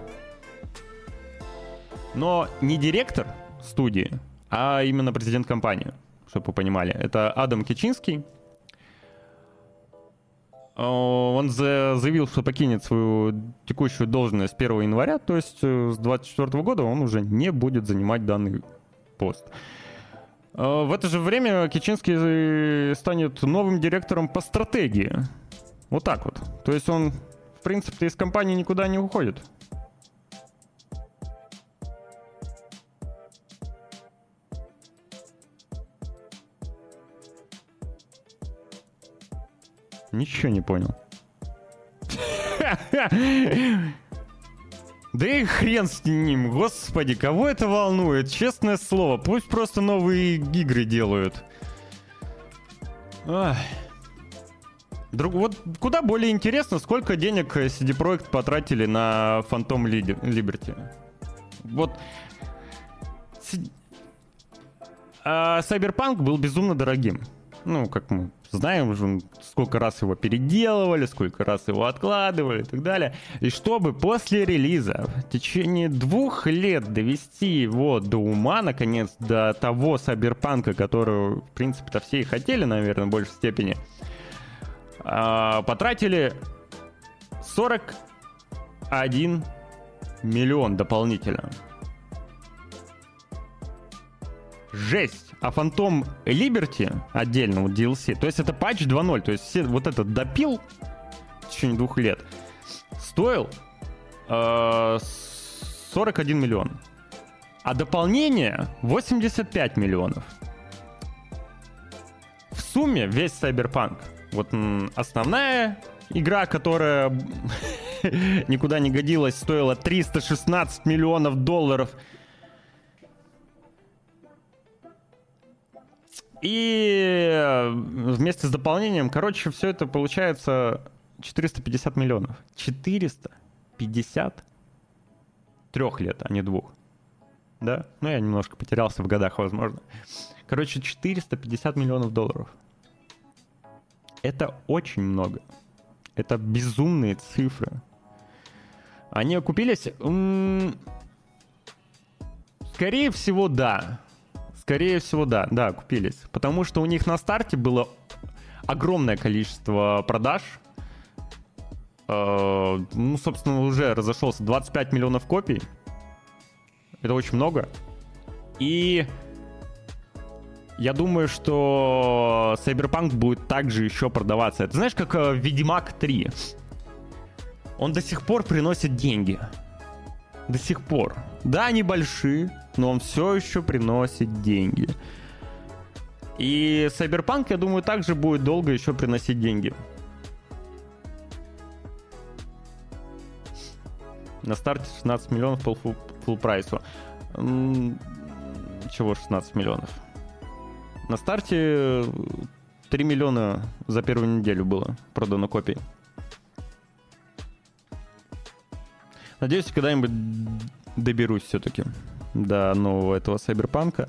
Но не директор студии, а именно президент компании, чтобы вы понимали. Это Адам Кичинский, Э, он заявил, что покинет свою текущую должность 1 января, то есть э, с 2024 года он уже не будет занимать данный пост. Э, в это же время Кичинский станет новым директором по стратегии. Вот так вот. То есть он, в принципе, из компании никуда не уходит. Ничего не понял. Да и хрен с ним, господи, кого это волнует? Честное слово, пусть просто новые игры делают. Ах. Друг, вот куда более интересно, сколько денег CD Projekt потратили на Phantom Liberty. Вот а Cyberpunk был безумно дорогим. Ну, как мы знаем, сколько раз его переделывали, сколько раз его откладывали и так далее. И чтобы после релиза в течение двух лет довести его до ума, наконец, до того Cyberpunk, которого, в принципе-то, все и хотели, наверное, в большей степени, а, потратили 41 миллион дополнительно. Жесть. А Phantom Liberty отдельно, вот DLC, то есть это патч 2.0, то есть все, вот этот допил в течение двух лет, стоил э, 41 миллион. А дополнение 85 миллионов. В сумме весь Cyberpunk. Вот основная игра, которая никуда не годилась, стоила 316 миллионов долларов – И э, вместе с дополнением, короче, все это получается 450 миллионов. 450 трех лет, а не двух. Да? Ну, я немножко потерялся в годах, возможно. Короче, 450 миллионов долларов. Это очень много. Это безумные цифры. Они окупились? Скорее всего, да. Скорее всего, да, да, купились. Потому что у них на старте было огромное количество продаж. Э, ну, собственно, уже разошелся 25 миллионов копий. Это очень много. И я думаю, что Cyberpunk будет также еще продаваться. Это знаешь, как э, Ведьмак 3. Он до сих пор приносит деньги. До сих пор. Да, они большие, но он все еще приносит деньги. И Cyberpunk, я думаю, также будет долго еще приносить деньги. На старте 16 миллионов по full прайсу. Чего 16 миллионов? На старте 3 миллиона за первую неделю было продано копий. Надеюсь, когда-нибудь доберусь все-таки до нового этого Сайберпанка.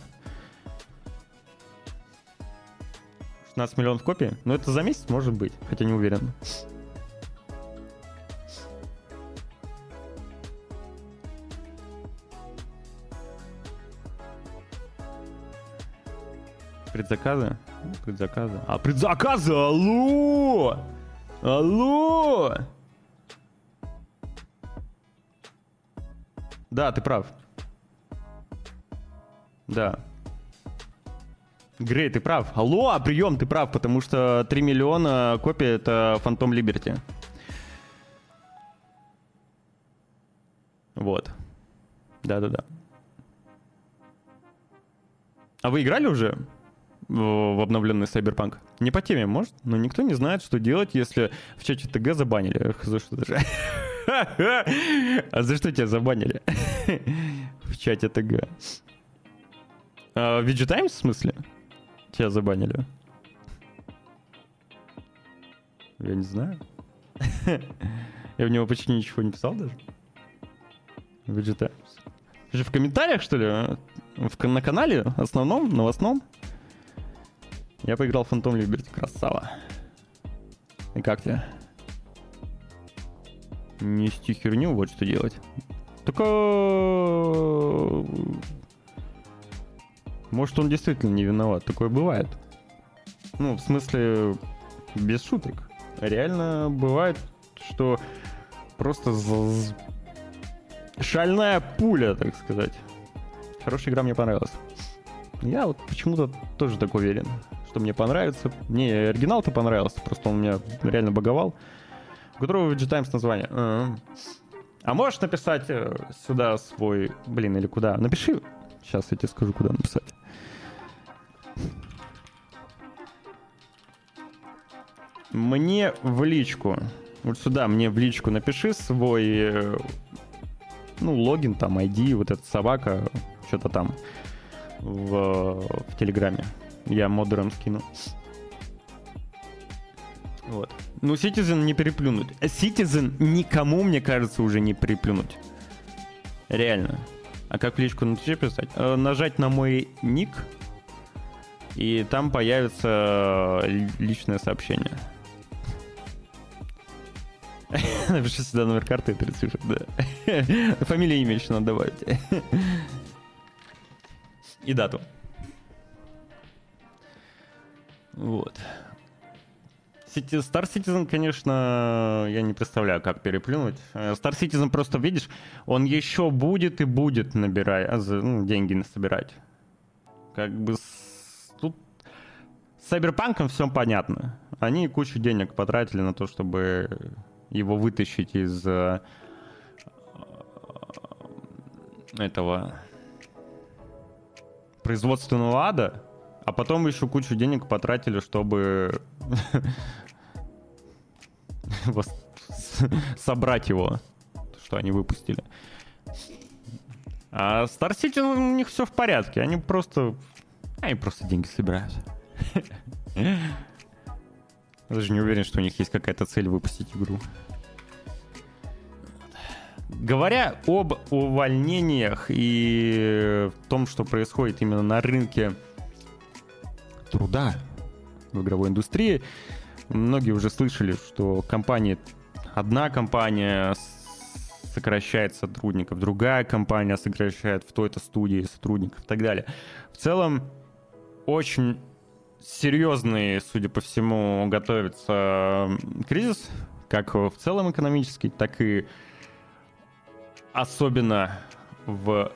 16 миллионов копий? Ну, это за месяц может быть, хотя не уверен. Предзаказы? Предзаказы. А, предзаказы! Алло! Алло! Да, ты прав. Да. Грей, ты прав. Алло, а прием, ты прав, потому что 3 миллиона копий это Phantom Liberty. Вот. Да-да-да. А вы играли уже в обновленный Cyberpunk? Не по теме, может? Но никто не знает, что делать, если в чате ТГ забанили. За что даже? А за что тебя забанили? В чате ТГ. А, VG Times, в смысле? Тебя забанили? Я не знаю. Я в него почти ничего не писал даже. VG Times. Же в комментариях, что ли? В, на канале основном, новостном? Я поиграл в Phantom Liberty. Красава. И как тебе? Нести херню, вот что делать. Только может, он действительно не виноват. Такое бывает. Ну, в смысле, без шуток. Реально бывает, что просто шальная пуля, так сказать. Хорошая игра мне понравилась. Я вот почему-то тоже так уверен, что мне понравится. Мне оригинал-то понравился, просто он меня реально боговал. У которого Times название. А, а можешь написать э, сюда свой... Блин, или куда? Напиши. Сейчас я тебе скажу, куда написать. Мне в личку. Вот сюда мне в личку напиши свой, э, ну, логин, там, ID, вот эта собака, что-то там в, в Телеграме. Я модером скину. Вот. Ну, Citizen не переплюнуть. Citizen никому, мне кажется, уже не переплюнуть. Реально. А как в личку на Твиче писать? Э, нажать на мой ник, и там появится личное сообщение. Напиши сюда номер карты и три цифры, да. Фамилия имя еще надо добавить. И дату. Вот. Star Citizen, конечно, я не представляю, как переплюнуть. Э, Star Citizen просто, видишь, он еще будет и будет набирать, а, ну, деньги собирать. Как бы с... тут с Cyberpunk все понятно. Они кучу денег потратили на то, чтобы его вытащить из э, этого производственного ада, а потом еще кучу денег потратили, чтобы собрать его, что они выпустили. А Star City, у них все в порядке. Они просто... Они просто деньги собирают. Даже не уверен, что у них есть какая-то цель выпустить игру. Говоря об увольнениях и том, что происходит именно на рынке труда в игровой индустрии, многие уже слышали, что компания, одна компания сокращает сотрудников, другая компания сокращает в той-то студии сотрудников и так далее. В целом, очень серьезный, судя по всему, готовится кризис, как в целом экономический, так и особенно в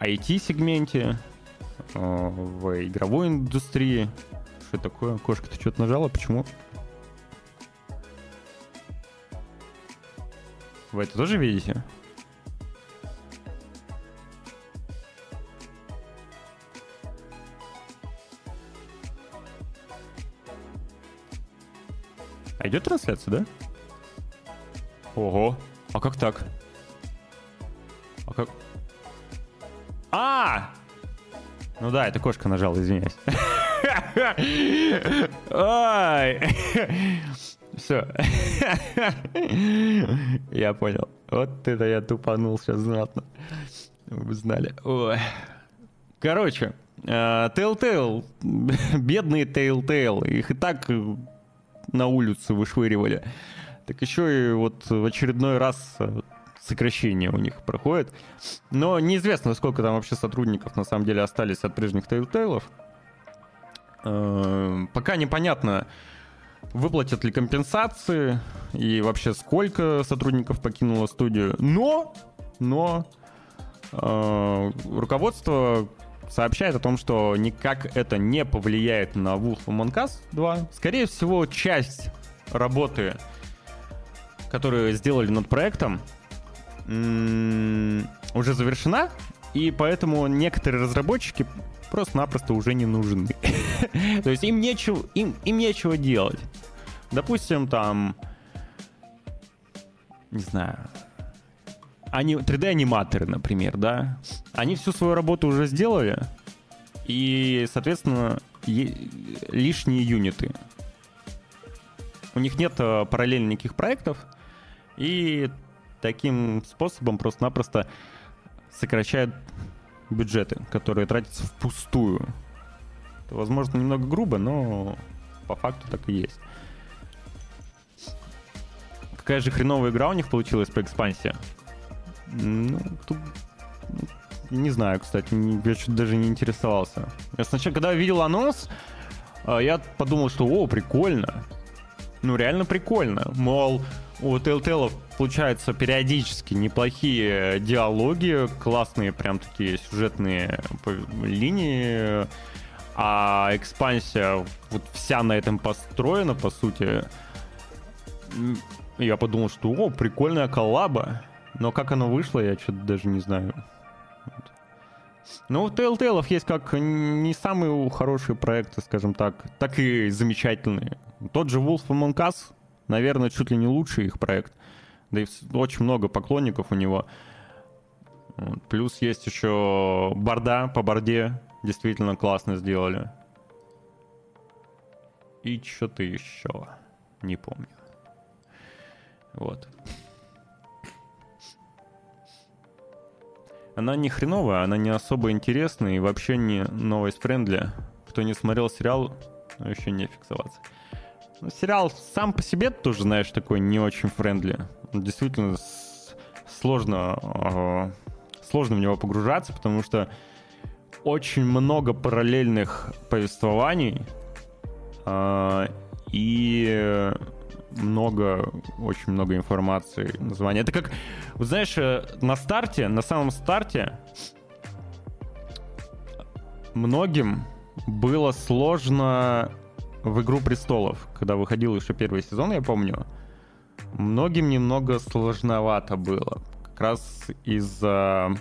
IT-сегменте, э, в игровой индустрии. Что такое? Кошка, ты что-то нажала? Почему? Вы это тоже видите? А идет трансляция, да? Ого, а как так? А как? А! Ну да, это кошка нажала, извиняюсь. Все. Я понял. Вот это я тупанул сейчас знатно. Вы знали. Ой. Короче, э, Telltale, бедные Telltale, их и так на улицу вышвыривали. Так еще и вот в очередной раз э, сокращение у них проходит. Но неизвестно, сколько там вообще сотрудников на самом деле остались от прежних Telltale. Э, пока непонятно, выплатят ли компенсации и вообще сколько сотрудников покинуло студию. Но, но э, руководство сообщает о том, что никак это не повлияет на Wolf Among Us 2. Скорее всего, часть работы, которую сделали над проектом, уже завершена, и поэтому некоторые разработчики просто-напросто уже не нужны. То есть им нечего, им, им нечего делать. Допустим, там, не знаю, они, 3D-аниматоры, например, да, они всю свою работу уже сделали, и, соответственно, лишние юниты. У них нет э, параллельно никаких проектов, и таким способом просто-напросто сокращают бюджеты, которые тратятся впустую. Возможно, немного грубо, но по факту так и есть. Какая же хреновая игра у них получилась по экспансии? Ну, тут... Не знаю, кстати, я что-то даже не интересовался. Я сначала, когда видел анонс, а, я подумал, что, о, прикольно. Ну, реально прикольно. Мол, у Telltale получаются периодически неплохие диалоги, классные прям такие сюжетные линии, а экспансия вот вся на этом построена, по сути. Я подумал, что о, прикольная коллаба, но как оно вышло, я что-то даже не знаю. Ну, у Telltale есть как не самые хорошие проекты, скажем так, так и замечательные. Тот же Wolf Among Us наверное, чуть ли не лучший их проект. Да и очень много поклонников у него. Плюс есть еще борда по борде. Действительно классно сделали. И что-то еще. Не помню. Вот. Она не хреновая, она не особо интересная и вообще не новость френдли. Кто не смотрел сериал, еще не фиксоваться. Ну, сериал сам по себе тоже, знаешь, такой не очень френдли. Действительно сложно, э, сложно в него погружаться, потому что очень много параллельных повествований э, и много, очень много информации, названия. Это как, вот знаешь, э, на старте, на самом старте многим было сложно в «Игру престолов», когда выходил еще первый сезон, я помню, многим немного сложновато было. Как раз из-за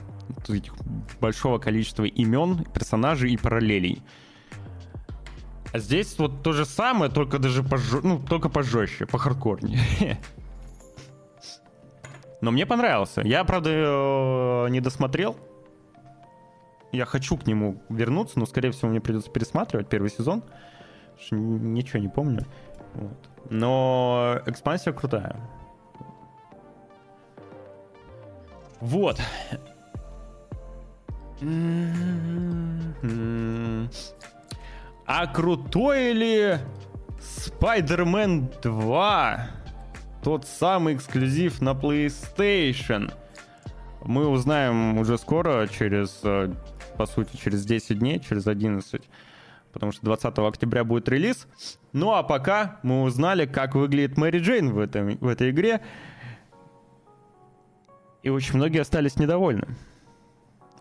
этих большого количества имен, персонажей и параллелей. А здесь вот то же самое, только даже пожё... ну, только пожестче, по хардкорнее. Но мне понравился. Я, правда, э, не досмотрел. Я хочу к нему вернуться, но, скорее всего, мне придется пересматривать первый сезон. Ничего не помню. Вот. Но экспансия крутая. Вот. А крутой ли Spider-Man 2? Тот самый эксклюзив на PlayStation. Мы узнаем уже скоро, через, э, по сути, через 10 дней, через 11 потому что 20 октября будет релиз. Ну а пока мы узнали, как выглядит Мэри Джейн в, этом, в этой игре. И очень многие остались недовольны.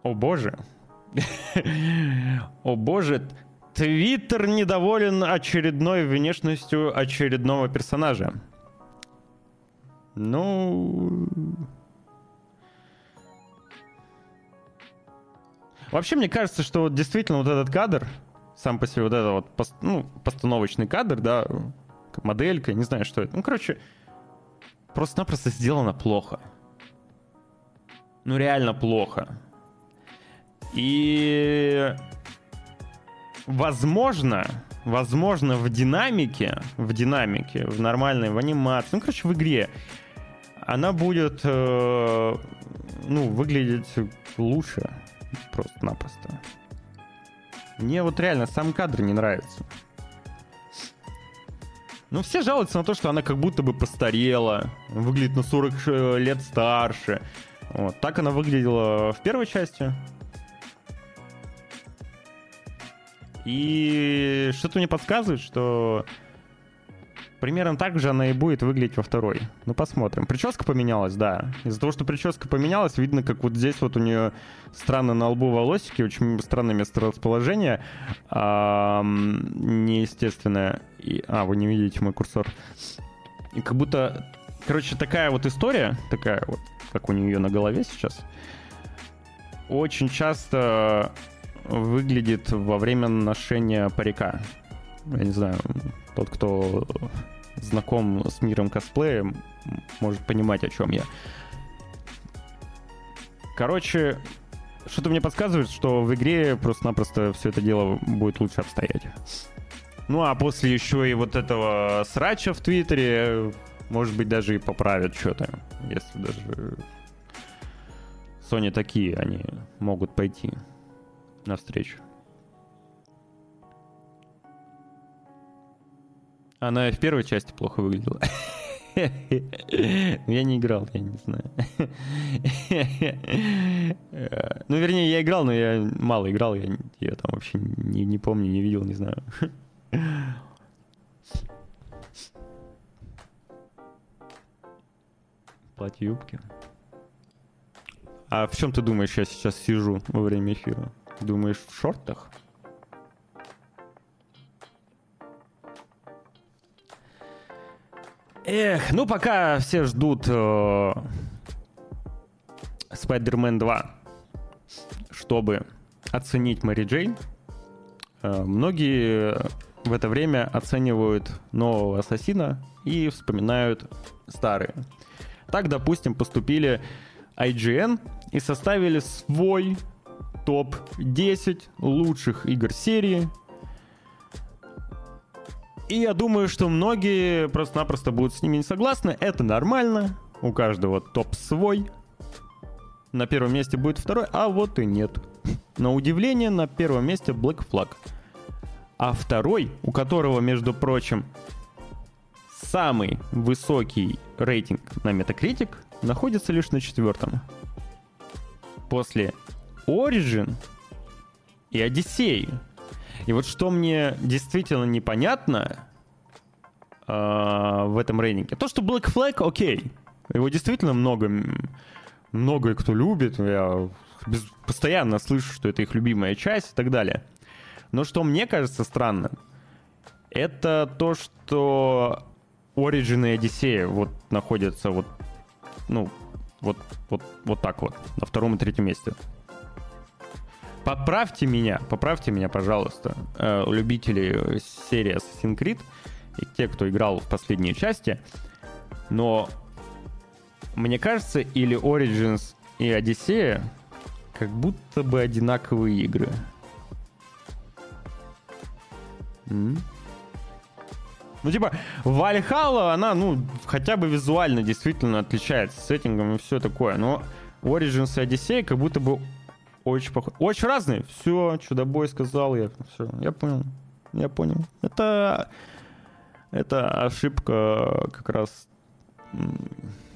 О боже. О боже, Твиттер недоволен очередной внешностью очередного персонажа. Ну... Вообще, мне кажется, что вот действительно вот этот кадр, сам по себе вот этот вот пост, ну, постановочный кадр, да, моделька, не знаю, что это. Ну, короче, просто-напросто сделано плохо. Ну, реально плохо. И возможно, возможно, в динамике, в динамике, в нормальной, в анимации, ну, короче, в игре, она будет, э, ну, выглядеть лучше просто-напросто. Мне вот реально сам кадр не нравится. Ну, все жалуются на то, что она как будто бы постарела, выглядит на 40 э, лет старше. Вот. Так она выглядела в первой части. И что-то мне подсказывает, что примерно так же она и будет выглядеть во второй. Ну, посмотрим. Прическа поменялась, да. Из-за того, что прическа поменялась, видно, как вот здесь вот у нее странно на лбу волосики, очень странное месторасположение, а, неестественное. И, а, вы не видите мой курсор. И как будто, короче, такая вот история, такая вот, как у нее на голове сейчас, очень часто выглядит во время ношения парика. Я не знаю, тот, кто знаком с миром косплея, может понимать, о чем я. Короче, что-то мне подсказывает, что в игре просто-напросто все это дело будет лучше обстоять. Ну а после еще и вот этого срача в Твиттере, может быть, даже и поправят что-то. Если даже Sony такие, они могут пойти навстречу. Она в первой части плохо выглядела. Я не играл, я не знаю. Ну, вернее, я играл, но я мало играл, я ее там вообще не, не помню, не видел, не знаю. Платье юбки. А в чем ты думаешь, я сейчас сижу во время эфира? Думаешь, в шортах? Эх, ну пока все ждут э, Spider-Man 2, чтобы оценить Мэри Джейн, э, многие в это время оценивают нового ассасина и вспоминают старые. Так, допустим, поступили IGN и составили свой топ-10 лучших игр серии. И я думаю, что многие просто-напросто будут с ними не согласны. Это нормально. У каждого топ свой. На первом месте будет второй, а вот и нет. На удивление, на первом месте Black Flag. А второй, у которого, между прочим, самый высокий рейтинг на Metacritic, находится лишь на четвертом. После Origin и Odyssey. И вот что мне действительно непонятно э, в этом рейтинге, то, что Black Flag, окей, его действительно много, много кто любит, я без, постоянно слышу, что это их любимая часть и так далее. Но что мне кажется странным, это то, что Origin и Odyssey вот находятся вот, ну, вот, вот, вот так вот, на втором и третьем месте. Поправьте меня, поправьте меня, пожалуйста, э, любители серии Assassin's Creed и те, кто играл в последние части, но мне кажется, или Origins и Odyssey как будто бы одинаковые игры. М? Ну, типа, Вальхалла, она, ну, хотя бы визуально действительно отличается сеттингом и все такое, но Origins и Odyssey как будто бы очень похож. Очень разные. Все, чудобой сказал я. Все, я понял. Я понял. Это, это ошибка как раз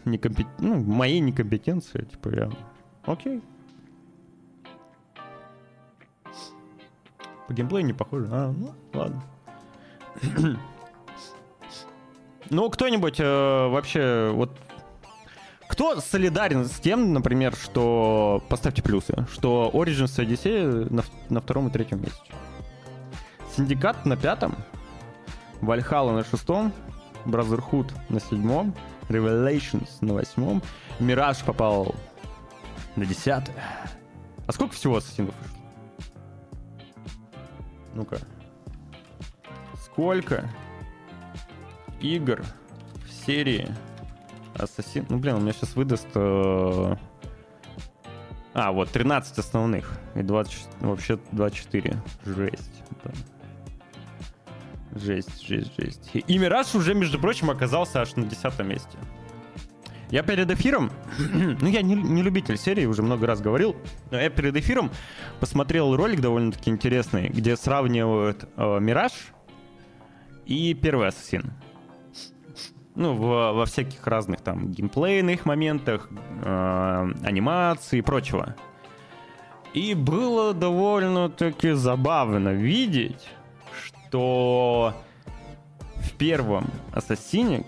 некомпет... ну, моей некомпетенции. Типа я... Окей. По геймплею не похоже. А, ну, ладно. Ну, кто-нибудь э, вообще вот кто солидарен с тем, например, что... Поставьте плюсы. Что Origins и Odyssey на, на втором и третьем месте. Syndicate на пятом. Valhalla на шестом. Brotherhood на седьмом. Revelations на восьмом. Мираж попал на десятое. А сколько всего ассасинов вышло? Ну-ка. Сколько игр в серии Assassin... Ну, блин, у меня сейчас выдаст... Э... А, вот, 13 основных. И 20... Вообще 24. Жесть. Да. Жесть, жесть, жесть. И Мираж уже, между прочим, оказался аж на 10 месте. Я перед эфиром, ну я не, не любитель серии, уже много раз говорил, но я перед эфиром посмотрел ролик довольно-таки интересный, где сравнивают э, Мираж и Первый Ассасин ну, в, во всяких разных там геймплейных моментах, э, анимации и прочего. И было довольно-таки забавно видеть, что в первом Ассасине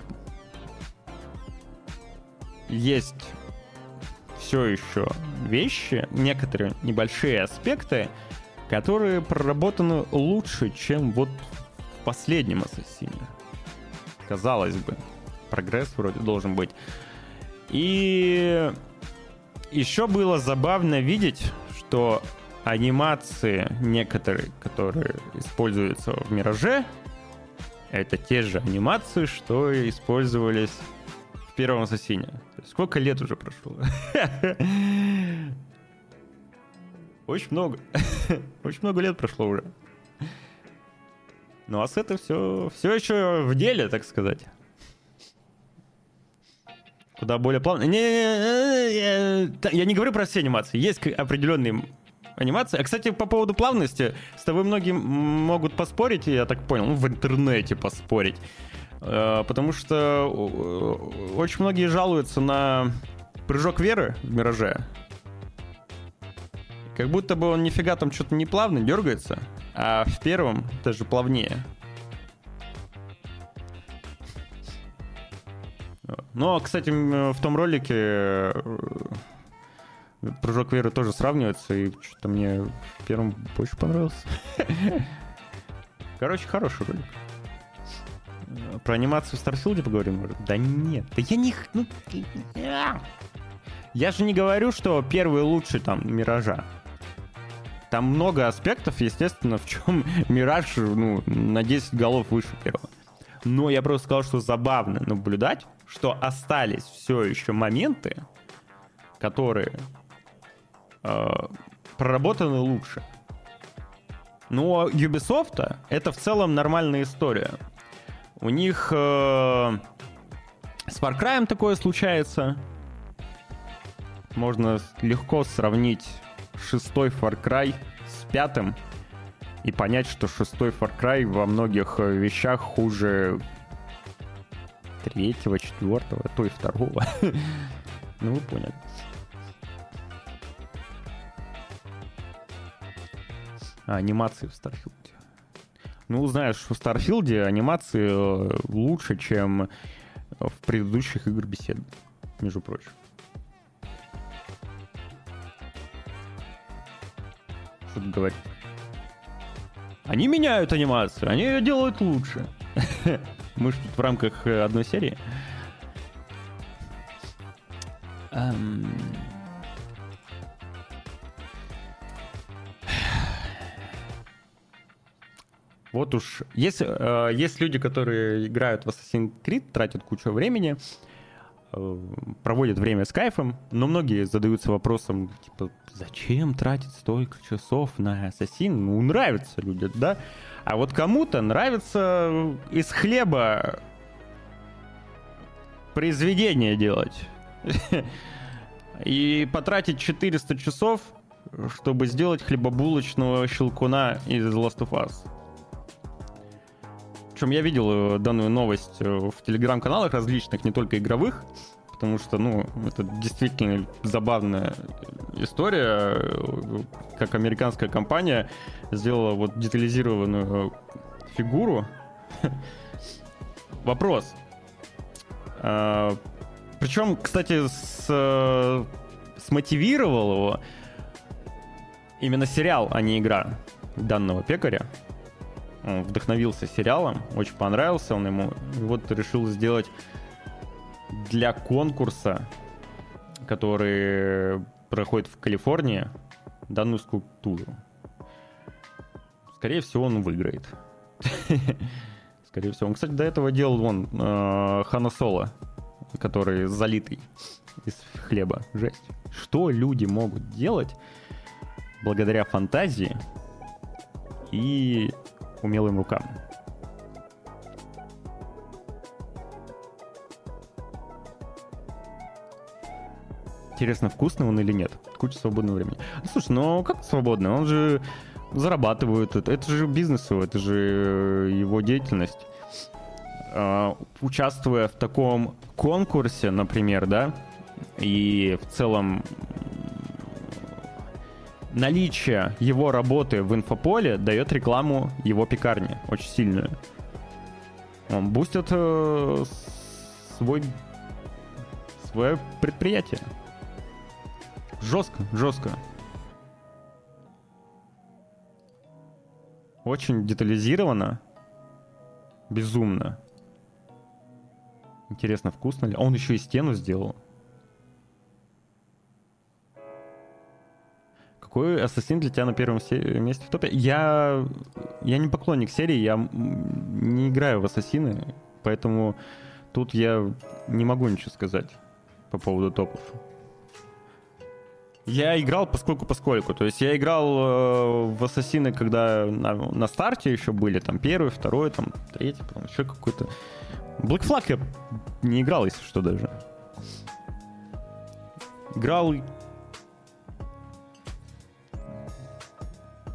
есть все еще вещи, некоторые небольшие аспекты, которые проработаны лучше, чем вот в последнем Ассасине. Казалось бы прогресс вроде должен быть. И еще было забавно видеть, что анимации некоторые, которые используются в Мираже, это те же анимации, что и использовались в первом Ассасине. Сколько лет уже прошло? Очень много. Очень много лет прошло уже. Ну а с это все, все еще в деле, так сказать куда более плавно. Не, не, не, я не говорю про все анимации. Есть определенные анимации. А, кстати, по поводу плавности, с тобой многие могут поспорить, я так понял, ну, в интернете поспорить. Э, потому что очень многие жалуются на прыжок веры в Мираже. Как будто бы он нифига там что-то не плавно дергается, а в первом даже плавнее. Ну, а, кстати, в том ролике э, прыжок веры тоже сравнивается, и что-то мне в первом больше понравился. Короче, хороший ролик. Про анимацию в Старфилде поговорим, может? Да нет, да я не... Ну, я же не говорю, что первый лучше там Миража. Там много аспектов, естественно, в чем Мираж ну, на 10 голов выше первого. Но я просто сказал, что забавно наблюдать, что остались все еще моменты, которые э, проработаны лучше. Но Ubisoft это в целом нормальная история. У них э, с Far Cry такое случается. Можно легко сравнить шестой Far Cry с пятым и понять, что шестой Far Cry во многих э, вещах хуже третьего, четвертого, то и второго. ну, вы поняли. А, анимации в Starfield е. Ну, знаешь, в Starfield е анимации э, лучше, чем в предыдущих игр Bethesda, между прочим. Что тут говорить? Они меняют анимацию, они ее делают лучше. Мы же тут в рамках э, одной серии. Um... Вот уж, есть, э, есть люди, которые играют в Assassin's Creed, тратят кучу времени, проводят время с кайфом, но многие задаются вопросом, типа, зачем тратить столько часов на Assassin? Ну, нравится людям, да? А вот кому-то нравится из хлеба произведение делать. И потратить 400 часов, чтобы сделать хлебобулочного щелкуна из Last of Us. Причем я видел э, данную новость э, в телеграм-каналах различных, не только игровых, потому что, ну, это действительно забавная история, э, как американская компания сделала вот детализированную фигуру. Вопрос. А, причем, кстати, с, смотивировал его именно сериал, а не игра данного пекаря. Он вдохновился сериалом, очень понравился он ему. И вот решил сделать для конкурса, который проходит в Калифорнии, данную скульптуру. Скорее всего, он выиграет. Скорее всего. Он, кстати, до этого делал вон э, Хана Соло, который залитый из хлеба. Жесть. Что люди могут делать благодаря фантазии и умелым рукам. Интересно, вкусный он или нет? Куча свободного времени. Ну, слушай, ну как свободный? Он же зарабатывает. Это, это же бизнес его, это же его деятельность. Uh, участвуя в таком конкурсе, например, да, и в целом наличие его работы в инфополе дает рекламу его пекарни, очень сильную. Он бустит э, свой свое предприятие. Жестко, жестко. Очень детализировано. Безумно. Интересно, вкусно ли? Он еще и стену сделал. Какой ассасин для тебя на первом месте в топе? Я, я не поклонник серии, я не играю в ассасины, поэтому тут я не могу ничего сказать по поводу топов. Я играл поскольку поскольку. То есть я играл э, в Ассасины, когда на, на старте еще были, там, первый, второй, там, третий, потом еще какой-то. Black Flag я не играл, если что, даже. Играл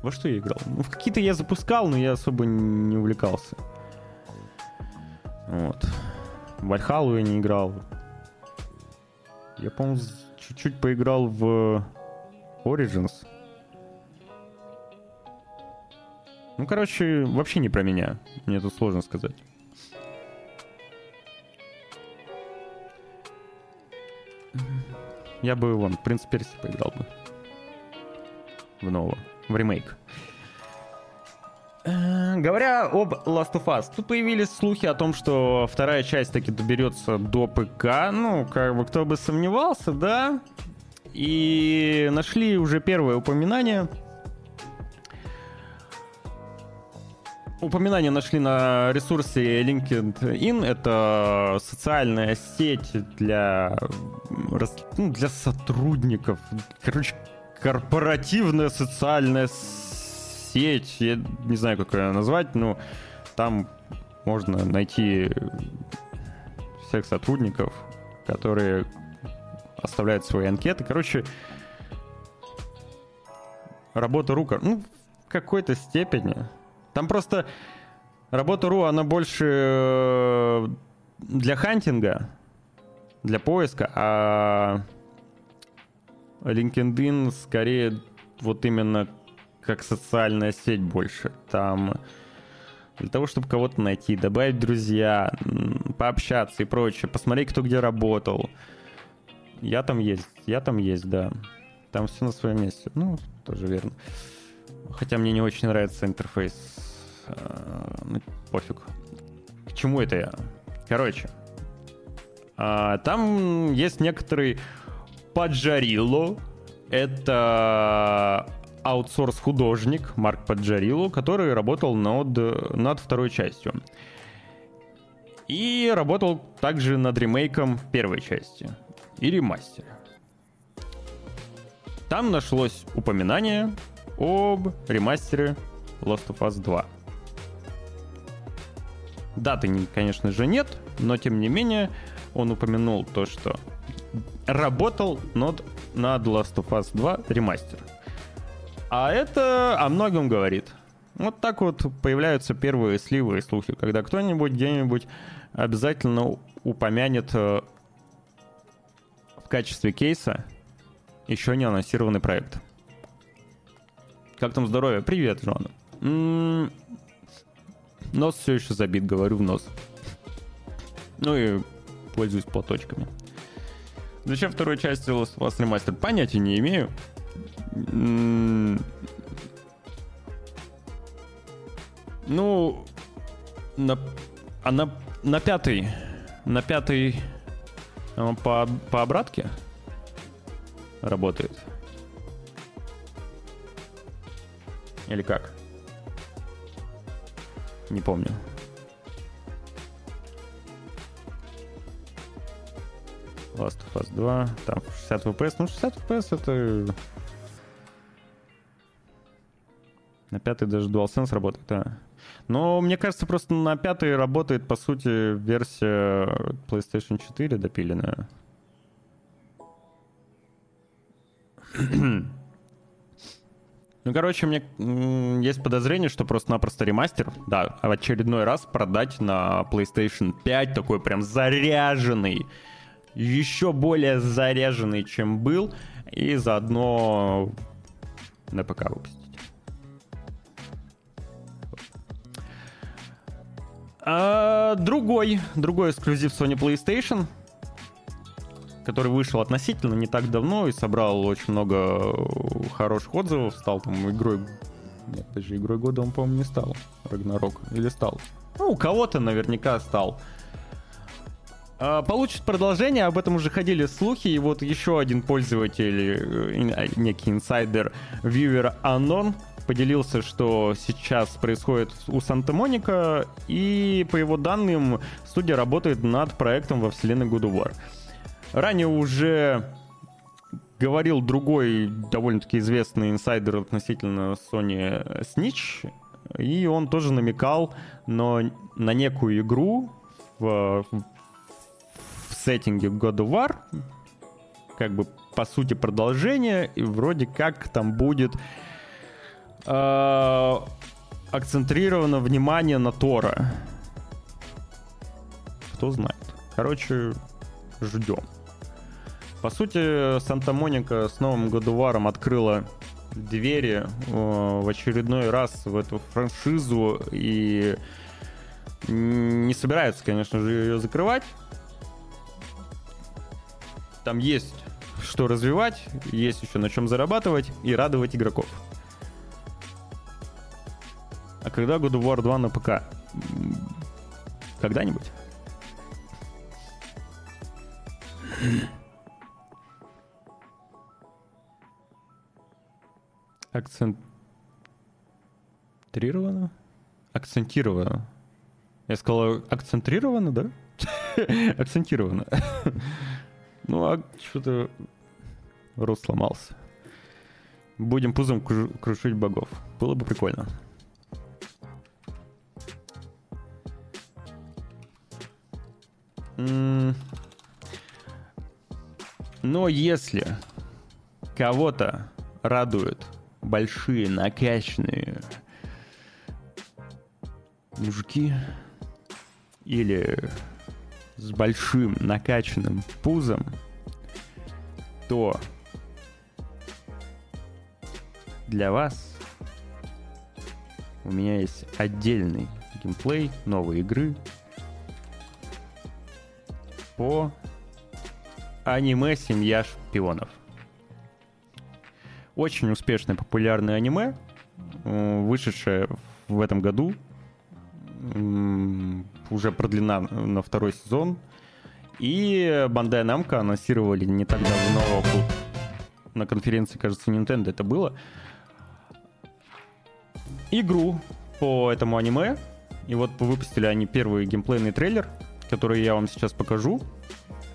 Во что я играл? Ну, в какие-то я запускал, но я особо не увлекался. Вот. В Вальхалу я не играл. Я, по-моему, чуть-чуть поиграл в Origins. Ну, короче, вообще не про меня. Мне тут сложно сказать. Я бы, вон, Принц Перси поиграл бы. В нового в ремейк. Э, говоря об Last of Us, тут появились слухи о том, что вторая часть таки доберется до ПК. Ну, как бы кто бы сомневался, да? И нашли уже первое упоминание. Упоминание нашли на ресурсе LinkedIn. Это социальная сеть для, ну, для сотрудников. Короче, корпоративная социальная сеть, я не знаю, как ее назвать, но там можно найти всех сотрудников, которые оставляют свои анкеты. Короче, работа рук, ну, в какой-то степени. Там просто работа РУ, она больше э, для хантинга, для поиска, а LinkedIn скорее вот именно как социальная сеть больше. Там для того, чтобы кого-то найти, добавить друзья, пообщаться и прочее, посмотреть, кто где работал. Я там есть, я там есть, да. Там все на своем месте. Ну, тоже верно. Хотя мне не очень нравится интерфейс. А, ну, пофиг. К чему это я? Короче, а, там есть некоторый Паджарило. Это аутсорс-художник Марк Паджарило, который работал над, над второй частью. И работал также над ремейком первой части и ремастере. Там нашлось упоминание об ремастере Last of Us 2. Даты, конечно же, нет, но тем не менее он упомянул то, что работал над, над Last of Us 2 ремастер. А это о многом говорит. Вот так вот появляются первые сливы и слухи, когда кто-нибудь где-нибудь обязательно упомянет э, в качестве кейса еще не анонсированный проект. Как там здоровье? Привет, Жона. М-м- нос все еще забит, говорю в нос. Ну и пользуюсь платочками. Зачем второй части Last Remastered? Понятия не имею. Ну, на, а на, на пятый, на пятый а, по, по обратке работает. Или как? Не помню. Last of Us 2, там 60 FPS. Ну, 60 FPS это... На пятый даже DualSense работает, да. Но мне кажется, просто на пятый работает, по сути, версия PlayStation 4 допиленная. Ну, короче, мне есть подозрение, что просто-напросто ремастер, да, в очередной раз продать на PlayStation 5 такой прям заряженный, еще более заряженный, чем был, и заодно на ПК выпустить. А, другой, другой эксклюзив Sony PlayStation, который вышел относительно не так давно и собрал очень много хороших отзывов, стал там игрой... Нет, даже игрой года он, по-моему, не стал. Рагнарок. Или стал? Ну, у кого-то наверняка стал. А, получит продолжение, об этом уже ходили слухи, и вот еще один пользователь, э, некий инсайдер, вьюер Unknown, поделился, что сейчас происходит у Санта-Моника, и по его данным, студия работает над проектом во вселенной God of War. Ранее уже говорил другой довольно-таки известный инсайдер относительно Sony Snitch, и он тоже намекал на, на некую игру в сеттинге God of War, как бы по сути продолжение, и вроде как там будет э, акцентрировано внимание на Тора. Кто знает. Короче, ждем. По сути, Санта-Моника с новым Годуваром открыла двери э, в очередной раз в эту франшизу и не собирается, конечно же, ее закрывать. Там есть что развивать, есть еще на чем зарабатывать и радовать игроков. А когда God of War 2 на ПК? Когда-нибудь? Акцентрировано? Акцентировано. Я сказал акцентрировано, да? Акцентировано. Ну, а что-то рот сломался. Будем пузом крушить богов. Было бы прикольно. Но если кого-то радуют большие, накачанные мужики или с большим накачанным пузом, то для вас у меня есть отдельный геймплей новой игры по аниме «Семья шпионов». Очень успешное, популярное аниме, э, вышедшее в этом году. Уже продлена на второй сезон. И Bandai Namco анонсировали не так давно на конференции, кажется, Nintendo это было, игру по этому аниме. И вот выпустили они первый геймплейный трейлер, который я вам сейчас покажу.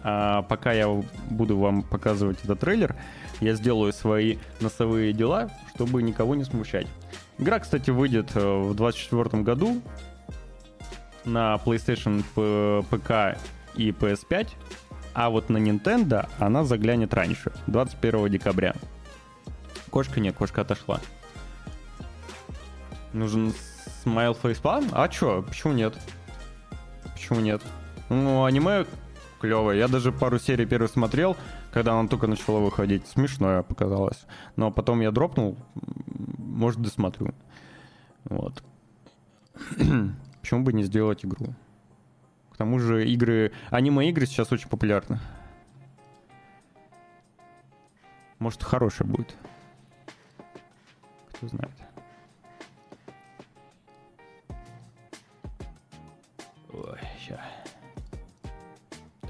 А пока я буду вам показывать этот трейлер, я сделаю свои носовые дела, чтобы никого не смущать. Игра, кстати, выйдет э, в 2024 году на PlayStation, ПК и PS5, а вот на Nintendo она заглянет раньше, 21 декабря. Кошка нет, кошка отошла. Нужен Smile Face Palm? А чё? Почему нет? Почему нет? Ну, аниме клевое. Я даже пару серий первый смотрел, когда оно только начало выходить. Смешное показалось. Но потом я дропнул. Может, досмотрю. Вот. Почему бы не сделать игру? К тому же игры... Аниме-игры сейчас очень популярны. Может, хорошая будет. Кто знает.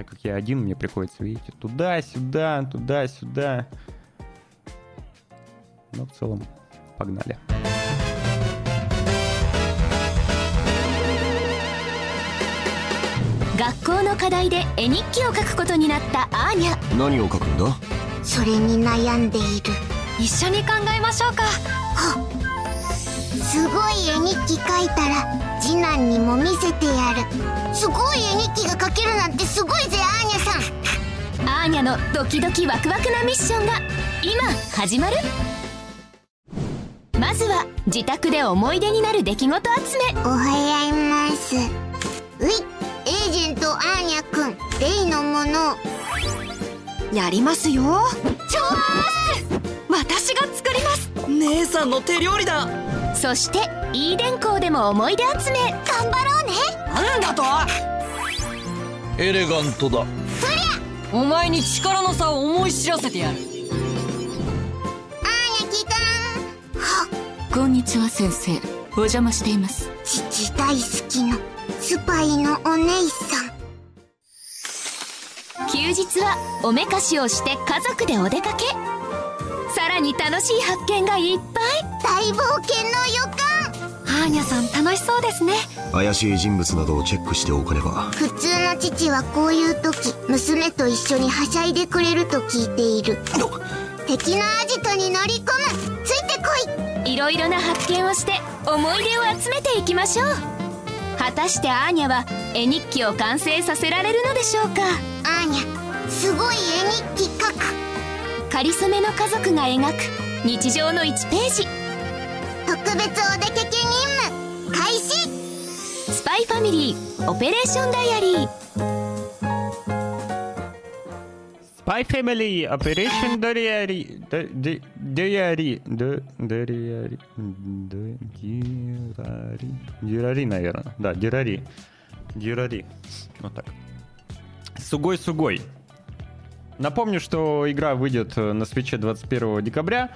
Так как я один, мне приходится, видите, туда-сюда, туда-сюда. Но в целом погнали. 学校の課題で絵日記を書くことになったアーニャ。何を書くんだ？それに悩んでいる。一緒に考えましょうか。すごい絵日記書いたら次男にも見せてやる。すごい絵日記が書けるなんてすごいぜアーニャさん。アーニャのドキドキワクワクなミッションが今始まる。まずは自宅で思い出になる出来事集め。おはよいます。ういエージェントアーニャくん例のもの。やりますよ。超私が作ります。姉さんの手料理だ。そしてイーデン校でも思い出集め。頑張ろうね。なんだと？エレガントだ。お前に力の差を思い知らせてやる。アーニャ聞かんこんにちは先生。お邪魔しています。父大好きのスパイのお姉さん休日はおめかしをして家族でお出かけ。さらに楽しい発見がいっぱい。大冒険の予感。アーニャさん楽しそうですね。怪しい人物などをチェックしておかねば。普通の父はこういう時娘と一緒にはしゃいでくれると聞いている。敵のアジトに乗り込むついてこいいろいろな発見をして思い出を集めていきましょう？果たしてアーニャは絵日記を完成させられるのでしょうか？アーニャすごい絵日記書く。かりそめの家族が描く日常の1ページ。特別お出かけ任務開始。スパイファミリーオペレーションダイアリー Spy Family Operation Diary Diary Diary Дирари Дирари, наверное. Да, Дирари. Дирари. Вот так. Сугой-сугой. Напомню, что игра выйдет на свече 21 декабря.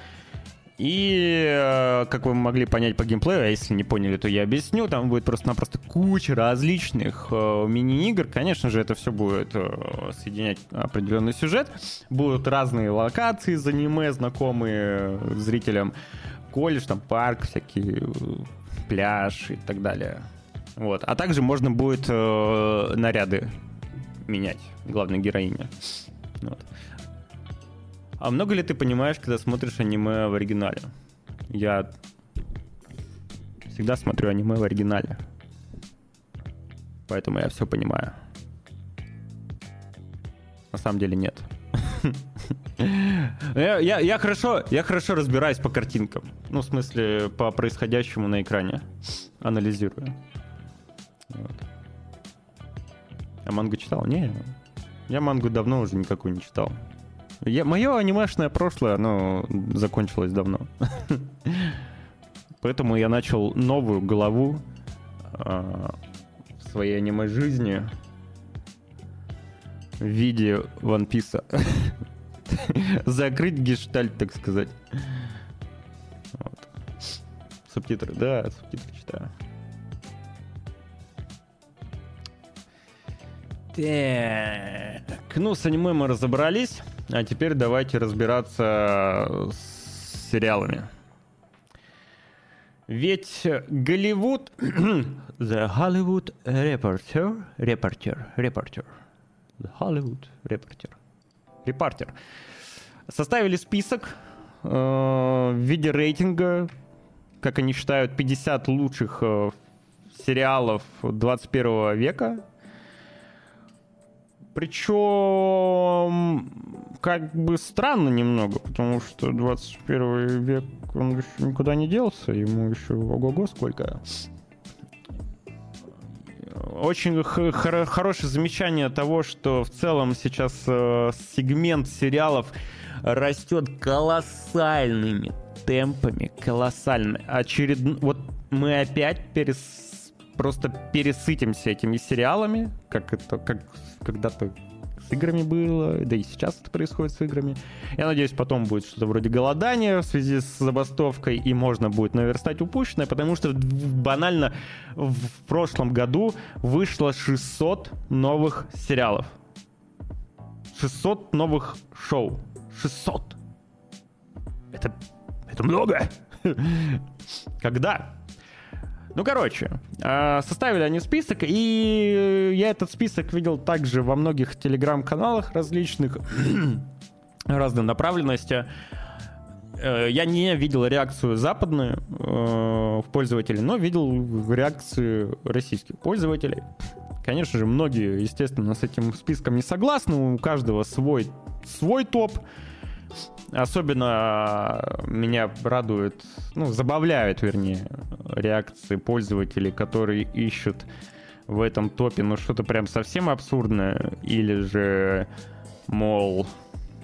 И, э, как вы могли понять по геймплею, а если не поняли, то я объясню, там будет просто-напросто куча различных э, мини-игр. Конечно же, это все будет э, соединять определенный сюжет. Будут разные локации из аниме, знакомые зрителям. Колледж, там парк, всякие пляж и так далее. Вот. А также можно будет наряды менять главной героине. Вот. А много ли ты понимаешь, когда смотришь аниме в оригинале? Я всегда смотрю аниме в оригинале. Поэтому я все понимаю. На самом деле нет. Я, я, я, хорошо, я хорошо разбираюсь по картинкам. Ну, в смысле, по происходящему на экране. Анализирую. Вот. А мангу читал? Не, я мангу давно уже никакую не читал. Я, мое анимешное прошлое, оно закончилось давно. Поэтому я начал новую главу э, в своей аниме-жизни в виде One Piece. Закрыть гештальт, так сказать. Субтитры, да, субтитры читаю. Так, ну с аниме мы разобрались, а теперь давайте разбираться с сериалами. Ведь Голливуд, The Hollywood Reporter, Reporter, Reporter, The Hollywood Reporter, Reporter, составили список э, в виде рейтинга, как они считают, 50 лучших э, сериалов 21 века причем, как бы странно немного, потому что 21 век, он еще никуда не делся, ему еще ого-го сколько. Очень хор- хорошее замечание того, что в целом сейчас э, сегмент сериалов растет колоссальными темпами, колоссально. Очеред... Вот мы опять перес просто пересытимся этими сериалами, как это, как когда-то с играми было, да и сейчас это происходит с играми. Я надеюсь, потом будет что-то вроде голодания в связи с забастовкой, и можно будет наверстать упущенное, потому что банально в прошлом году вышло 600 новых сериалов. 600 новых шоу. 600! Это, это много! Когда? Ну, короче, а, составили они список, и я этот список видел также во многих телеграм-каналах различных, разной направленности. Э, я не видел реакцию западную э, в пользователей, но видел реакцию российских пользователей. Конечно же, многие, естественно, с этим списком не согласны, у каждого свой, свой топ. Особенно меня радует, ну, забавляют, вернее, реакции пользователей, которые ищут в этом топе, ну, что-то прям совсем абсурдное, или же, мол,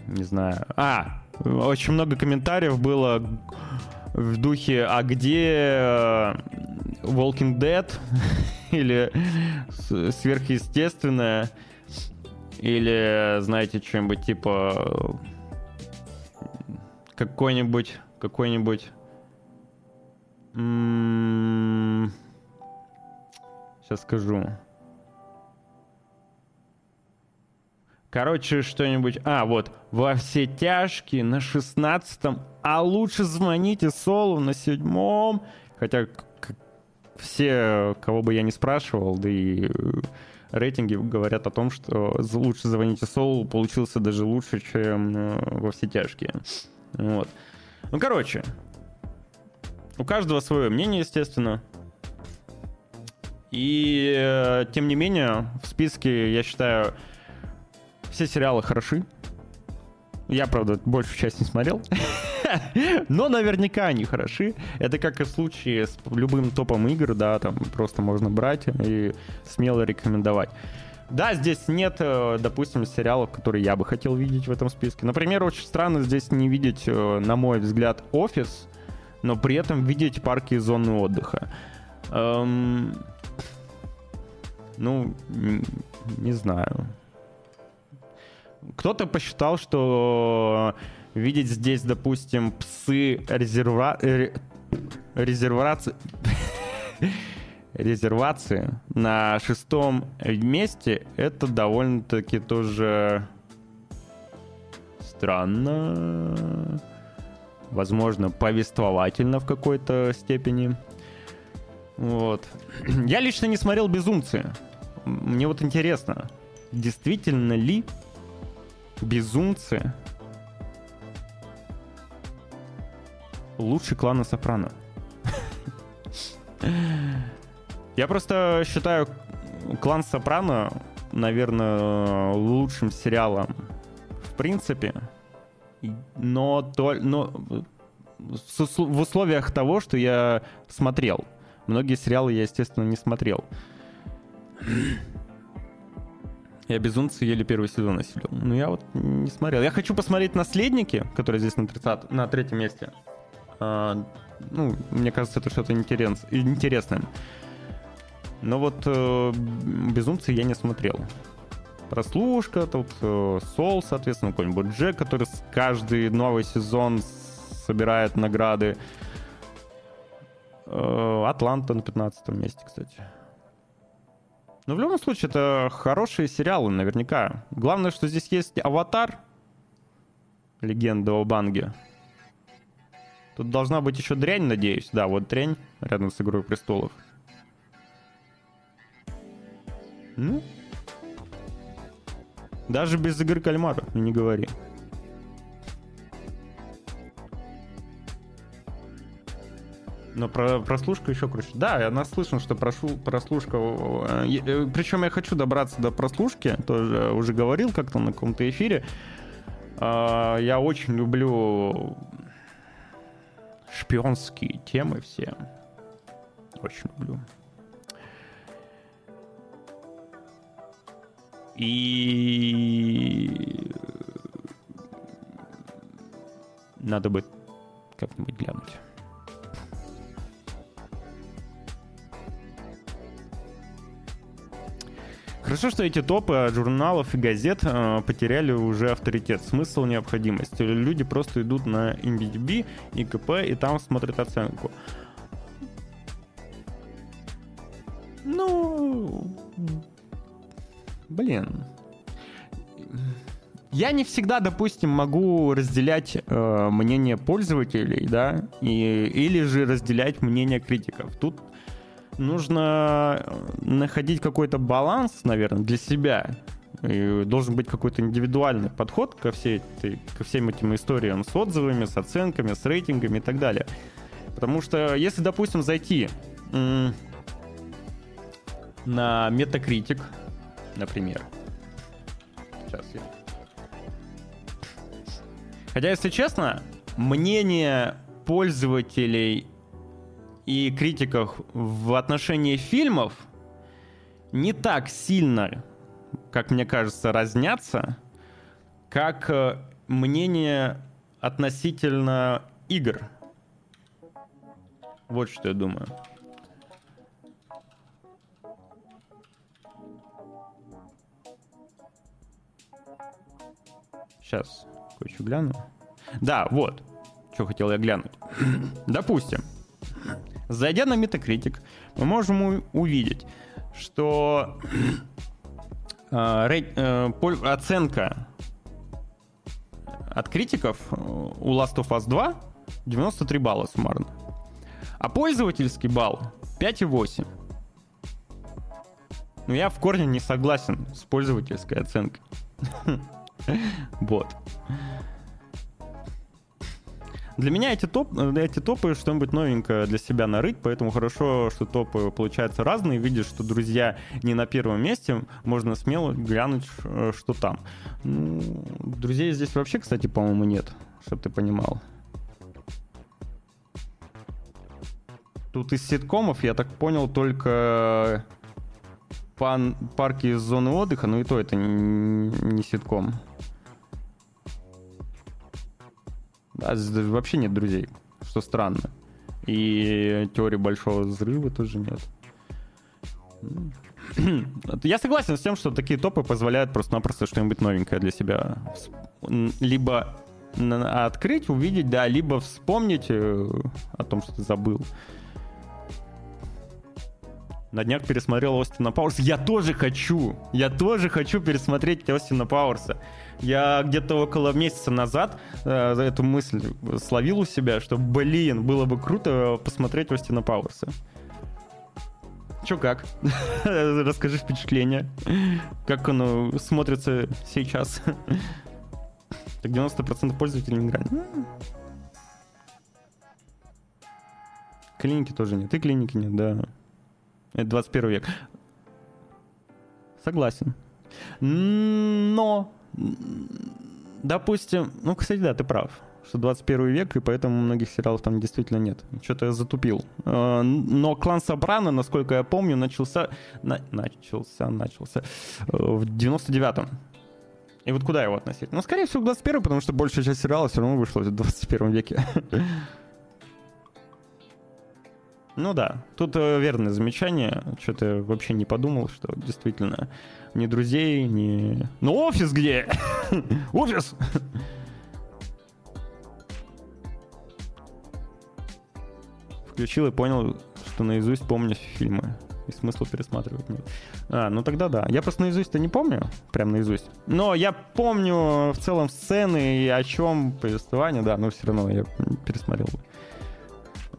не знаю... А, очень много комментариев было в духе, а где э, Walking Dead? или сверхъестественное? Или, знаете, что-нибудь типа какой-нибудь, какой-нибудь... Сейчас скажу. Короче, что-нибудь... А, вот. Во все тяжкие на шестнадцатом, а лучше звоните Солу на седьмом. Хотя все, кого бы я не спрашивал, да и э, рейтинги говорят о том, что лучше звоните Солу получился даже лучше, чем э, во все тяжкие. Вот. Ну, короче, у каждого свое мнение, естественно. И, э, тем не менее, в списке, я считаю, все сериалы хороши. Я, правда, большую часть не смотрел. Но наверняка они хороши. Это как и в случае с любым топом игр, да, там просто можно брать и смело рекомендовать. Да, здесь нет, э, допустим, сериалов, которые я бы хотел видеть в этом списке. Например, очень странно здесь не видеть, э, на мой взгляд, офис, но при этом видеть парки и зоны отдыха. Эм... Ну, не знаю. Кто-то посчитал, что видеть здесь, допустим, псы резерва... резервации резервации на шестом месте это довольно-таки тоже странно. Возможно, повествовательно в какой-то степени. Вот. Я лично не смотрел «Безумцы». Мне вот интересно, действительно ли «Безумцы» лучше клана Сопрано? Я просто считаю клан Сопрано, наверное, лучшим сериалом в принципе, но, то, но в условиях того, что я смотрел. Многие сериалы я, естественно, не смотрел. Я «Безумцы» еле первый сезон осилил. Но я вот не смотрел. Я хочу посмотреть «Наследники», которые здесь на, 30, на третьем месте. А, ну, мне кажется, это что-то интерес, интересное. Но вот э, «Безумцы» я не смотрел. Прослушка, тут э, Сол, соответственно, какой-нибудь Джек, который каждый новый сезон собирает награды. Э, Атланта на 15 месте, кстати. Но в любом случае, это хорошие сериалы, наверняка. Главное, что здесь есть «Аватар», легенда о Банге. Тут должна быть еще дрянь, надеюсь. Да, вот дрянь рядом с «Игрой престолов». Ну, даже без игры кальмара, не говори. Но про прослушка еще круче. Да, я наслышан, что прошу, прослушка... Э, э, Причем я хочу добраться до прослушки, тоже уже говорил как-то на каком-то эфире. А, я очень люблю шпионские темы все. Очень люблю. И надо бы как-нибудь глянуть. Хорошо, что эти топы журналов и газет э, потеряли уже авторитет, смысл, необходимость. Люди просто идут на IMDb, ИКП и там смотрят оценку. Ну, блин. Я не всегда, допустим, могу разделять э, мнение пользователей, да, и, или же разделять мнение критиков. Тут нужно э, находить какой-то баланс, наверное, для себя. И должен быть какой-то индивидуальный подход ко, всей этой, ко всем этим историям с отзывами, с оценками, с рейтингами и так далее. Потому что если, допустим, зайти на Metacritic, например. Сейчас я... Хотя, если честно, мнение пользователей и критиках в отношении фильмов не так сильно, как мне кажется, разнятся, как э, мнение относительно игр. Вот что я думаю. Сейчас кое-что гляну. Да, вот. Что хотел я глянуть. Допустим, Зайдя на Metacritic, мы можем увидеть, что э, рей, э, оценка от критиков у Last of Us 2 93 балла суммарно. А пользовательский балл 5,8. Но я в корне не согласен с пользовательской оценкой. Вот. Для меня эти, топ, эти топы что-нибудь новенькое для себя нарыть, поэтому хорошо, что топы получаются разные. Видишь, что друзья не на первом месте, можно смело глянуть, э, что там. Ну, друзей здесь вообще, кстати, по-моему, нет, чтобы ты понимал. Тут из ситкомов, я так понял, только пан парки из зоны отдыха, но и то это не, не ситком. А вообще нет друзей, что странно. И теории большого взрыва тоже нет. Я согласен с тем, что такие топы позволяют просто-напросто что-нибудь новенькое для себя либо открыть, увидеть, да, либо вспомнить э, о том, что ты забыл. На днях пересмотрел Остина Пауэрса. Я тоже хочу! Я тоже хочу пересмотреть Остина Пауэрса. Я где-то около месяца назад э, эту мысль словил у себя, что, блин, было бы круто посмотреть Остина Пауэрса. Чё как? Расскажи впечатление. Как оно смотрится сейчас? Так 90% пользователей не. Клиники тоже нет. И клиники нет, да. Это 21 век. Согласен. Но допустим, ну, кстати, да, ты прав, что 21 век, и поэтому многих сериалов там действительно нет. Что-то я затупил. Э, но клан Сопрано, насколько я помню, начался... На, начался, начался э, в 99-м. И вот куда его относить? Ну, скорее всего, к 21 потому что большая часть сериала все равно вышла в 21 веке. Ну да, тут э, верное замечание. Что-то вообще не подумал, что действительно ни друзей, ни... Ну офис где? офис! Включил и понял, что наизусть помню фильмы. И смысла пересматривать нет. А, ну тогда да. Я просто наизусть-то не помню, прям наизусть. Но я помню в целом сцены и о чем повествование, да, но все равно я пересмотрел.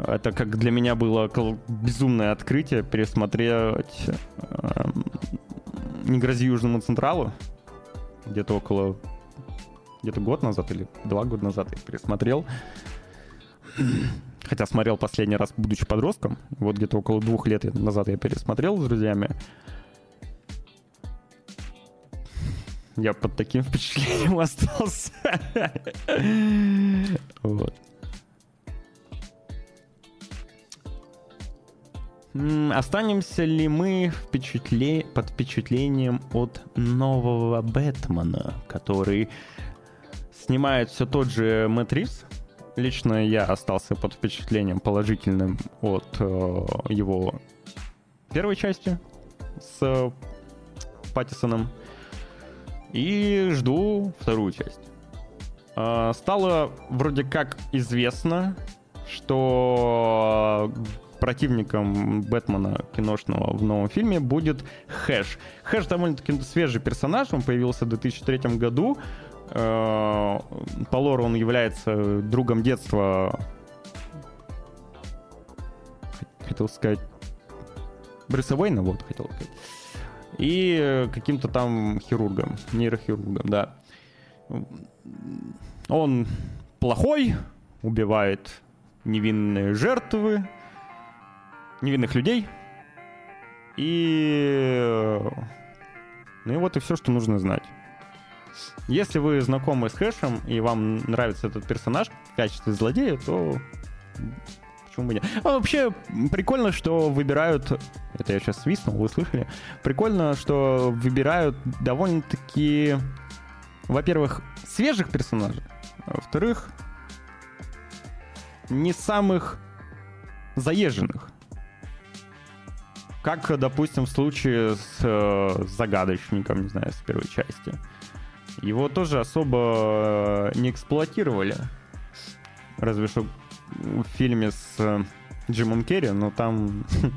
Это как для меня было безумное открытие пересмотреть э, «Не грози Южному Централу». Где-то около... Где-то год назад или два года назад я пересмотрел. Хотя смотрел последний раз, будучи подростком. Вот где-то около двух лет назад я пересмотрел с друзьями. Я под таким впечатлением остался. Вот. Останемся ли мы впечатле... под впечатлением от нового Бэтмена, который снимает все тот же Мэтт Ривз? Лично я остался под впечатлением положительным от э, его первой части с Паттисоном. И жду вторую часть. Э, стало вроде как известно, что противником Бэтмена киношного в новом фильме будет Хэш. Хэш довольно-таки свежий персонаж, он появился в 2003 году. Э, по лору он является другом детства, хотел сказать, Брюса Уэйна, вот хотел сказать. И каким-то там хирургом, нейрохирургом, да. Он плохой, убивает невинные жертвы, невинных людей. И... Ну и вот и все, что нужно знать. Если вы знакомы с Хэшем и вам нравится этот персонаж в качестве злодея, то почему бы нет? А вообще, прикольно, что выбирают... Это я сейчас свистнул, вы слышали? Прикольно, что выбирают довольно-таки, во-первых, свежих персонажей, а во-вторых, не самых заезженных. Как, допустим, в случае с э, загадочником, не знаю, с первой части. Его тоже особо э, не эксплуатировали. Разве что в фильме с э, Джимом Керри, но там...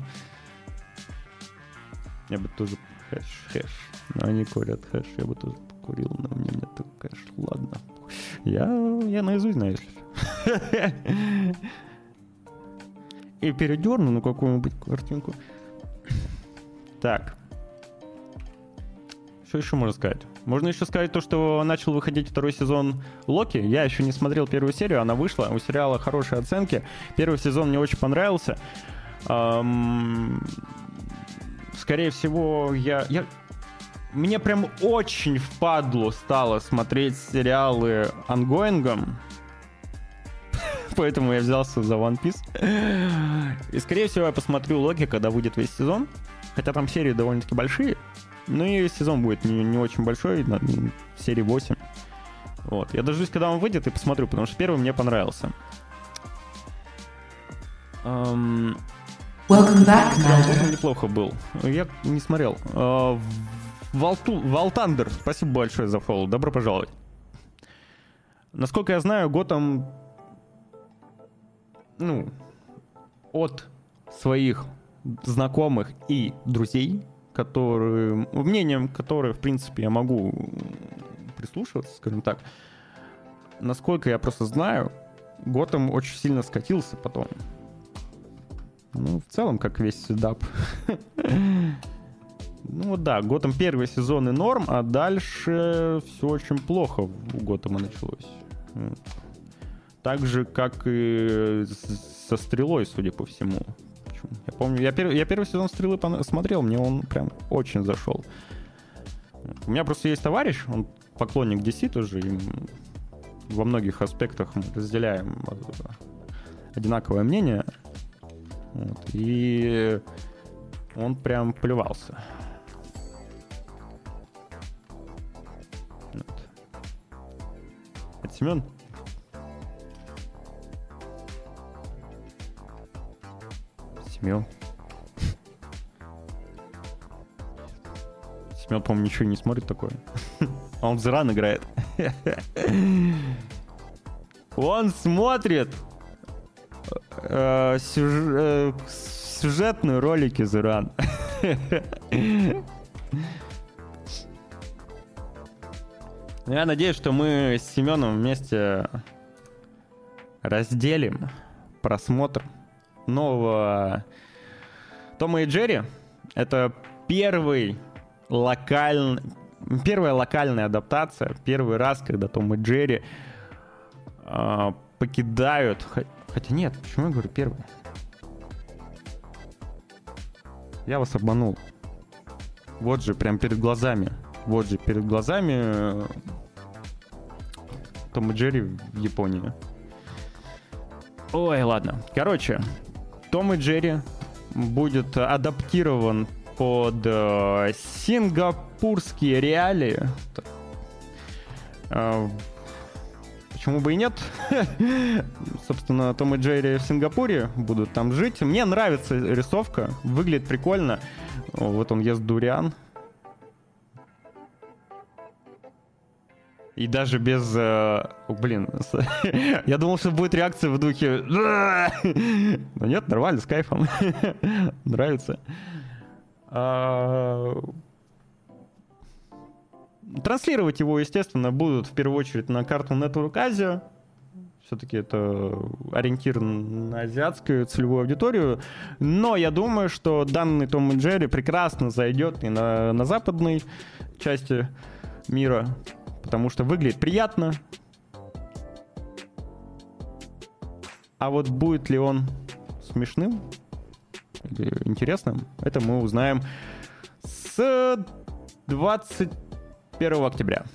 Я бы тоже хэш, хэш. Но они курят хэш, я бы тоже покурил, но мне нет хэш. Ладно. Я, я наизусть знаю, если И передерну на какую-нибудь картинку. Так. Что еще можно сказать? Можно еще сказать то, что начал выходить второй сезон Локи. Я еще не смотрел первую серию, она вышла. У сериала хорошие оценки. Первый сезон мне очень понравился. Эм... Скорее всего, я, я... Мне прям очень впадло стало смотреть сериалы ongoing ом. Поэтому я взялся за One Piece. И, скорее всего, я посмотрю Локи, когда выйдет весь сезон. Хотя там серии довольно-таки большие. Ну и сезон будет не, не очень большой, на, серии 8. Вот. Я дождусь, когда он выйдет, и посмотрю, потому что первый мне понравился. Um... Welcome back. Неплохо был. Я не смотрел. Валту... Валтандер, спасибо большое за фолл. Добро пожаловать. Насколько я знаю, Готэм ну, от своих знакомых и друзей, которые, мнением которых, в принципе, я могу прислушиваться, скажем так. Насколько я просто знаю, Готэм очень сильно скатился потом. Ну, в целом, как весь седап. Ну да, Готэм первый сезон и норм, а дальше все очень плохо у Готэма началось. Так же, как и со стрелой, судя по всему. Я помню, я, пер, я первый сезон «Стрелы» смотрел, мне он прям очень зашел. У меня просто есть товарищ, он поклонник DC тоже, и во многих аспектах мы разделяем э, одинаковое мнение. Вот, и он прям плевался. Вот. Это Семен? Семен. Семен, по-моему, ничего не смотрит такое. А он в Зеран играет. Он смотрит э, сюж- э, сюжетные ролики Зеран. Я надеюсь, что мы с Семеном вместе разделим просмотр нового Тома и Джерри. Это первый локальный, первая локальная адаптация, первый раз, когда Том и Джерри э, покидают, хотя нет, почему я говорю первый? Я вас обманул. Вот же, прям перед глазами. Вот же, перед глазами э, Том и Джерри в Японии. Ой, ладно. Короче, Том и Джерри будет адаптирован под э, сингапурские реалии. Э, почему бы и нет? Собственно, Том и Джерри в Сингапуре будут там жить. Мне нравится рисовка, выглядит прикольно. Вот он ест дуриан. И даже без... Э, блин, я думал, что будет реакция в духе... Но нет, нормально, с кайфом. Нравится. А... Транслировать его, естественно, будут в первую очередь на карту Network Asia. Все-таки это ориентир на азиатскую целевую аудиторию. Но я думаю, что данный Том и Джерри прекрасно зайдет и на, на западной части мира потому что выглядит приятно. А вот будет ли он смешным или интересным, это мы узнаем с 21 октября.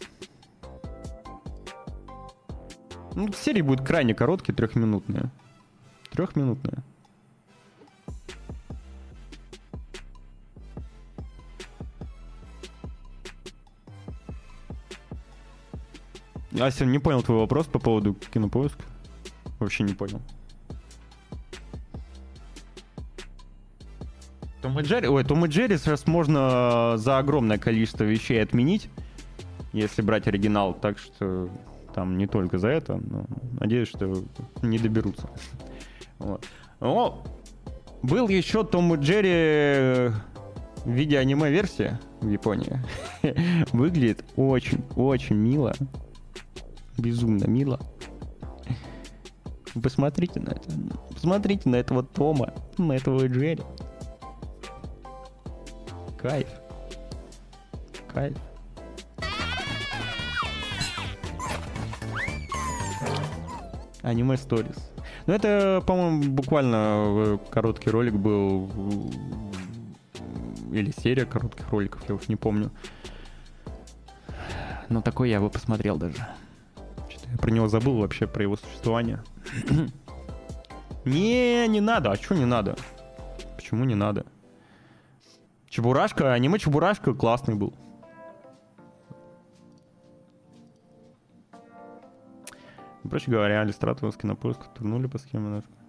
Ну, серии будут крайне короткие, трехминутные. Трехминутные. Ася, не понял твой вопрос по поводу кинопоиска. Вообще не понял. Том и Джерри, ой, Том и Джерри сейчас можно за огромное количество вещей отменить, если брать оригинал, так что там не только за это, но надеюсь, что не доберутся. Вот. Но был еще Том и Джерри в виде аниме-версии в Японии. Выглядит очень-очень мило безумно мило. Посмотрите на это. Посмотрите на этого Тома, на этого Джерри. Кайф. Кайф. Аниме Stories. Ну, это, по-моему, буквально короткий ролик был. Или серия коротких роликов, я уж не помню. Но такой я бы посмотрел даже. Про него забыл вообще, про его существование. не, не надо. А что не надо? Почему не надо? Чебурашка, аниме Чебурашка классный был. Проще говоря, иллюстраторы с кинопоиска турнули по схеме немножко.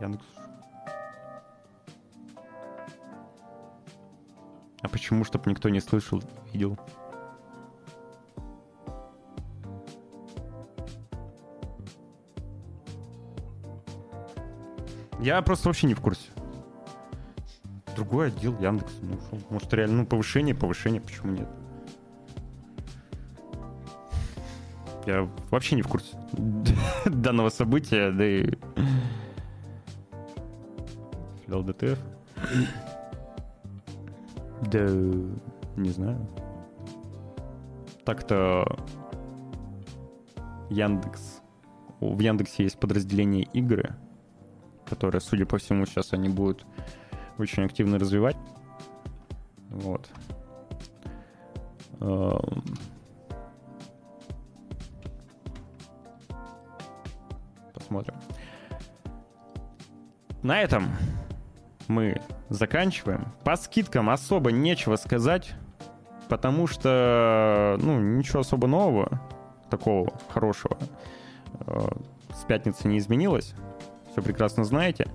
Яндекс. А почему, чтобы никто не слышал, видел? Я просто вообще не в курсе. Другой отдел Яндекс. Ну, может, реально, ну, повышение, повышение, почему нет? Я вообще не в курсе данного события, да и ЛДТФ? Да, не знаю. Так-то Яндекс. В Яндексе есть подразделение игры, которое, судя по всему, сейчас они будут очень активно развивать. Вот. Эм. Посмотрим. На этом мы заканчиваем. По скидкам особо нечего сказать, потому что, ну, ничего особо нового, такого хорошего, э, с пятницы не изменилось. Все прекрасно знаете.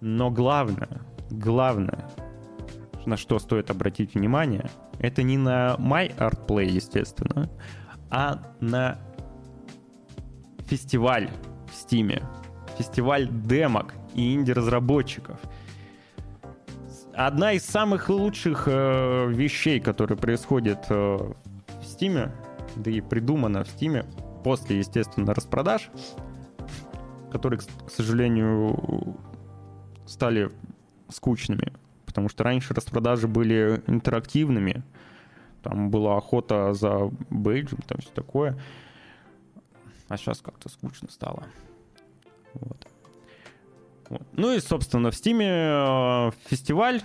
Но главное, главное, на что стоит обратить внимание, это не на My Art Play, естественно, а на фестиваль в Стиме. Фестиваль демок и инди-разработчиков. Одна из самых лучших э, вещей, которые происходят э, в Стиме, да и придумана в Стиме, после, естественно, распродаж, которые, к сожалению, стали скучными. Потому что раньше распродажи были интерактивными. Там была охота за бейджем, там все такое. А сейчас как-то скучно стало. Вот. Вот. Ну и, собственно, в Стиме э, фестиваль.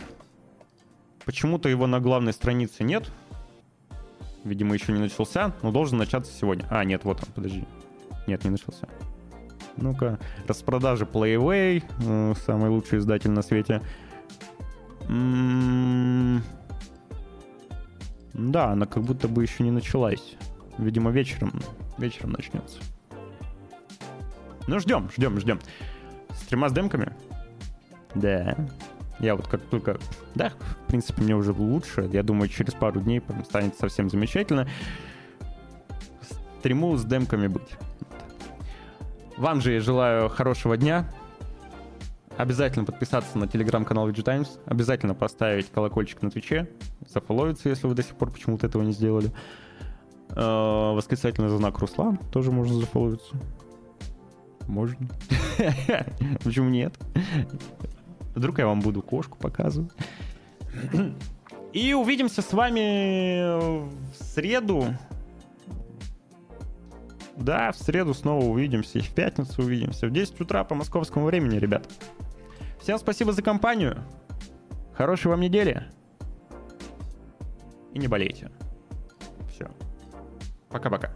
Почему-то его на главной странице нет. Видимо, еще не начался, но должен начаться сегодня. А, нет, вот он, подожди. Нет, не начался. Ну-ка, распродажи Playway, э, самый лучший издатель на свете. М-м-м. Да, она как будто бы еще не началась. Видимо, вечером, вечером начнется. Ну, ждем, ждем, ждем. Стрима с демками? Да. Я вот как только... Да, в принципе, мне уже лучше. Я думаю, через пару дней станет совсем замечательно. Стриму с демками быть. Вам же я желаю хорошего дня. Обязательно подписаться на телеграм-канал VG Times. Обязательно поставить колокольчик на Твиче. Зафоловиться, если вы до сих пор почему-то этого не сделали. Э, восклицательный знак Руслан. Тоже можно зафоловиться. Можно. Почему нет? Вдруг я вам буду кошку показывать. И увидимся с вами в среду. Да, в среду снова увидимся. И в пятницу увидимся. В 10 утра по московскому времени, ребят. Всем спасибо за компанию. Хорошей вам недели. И не болейте. Все. Пока-пока.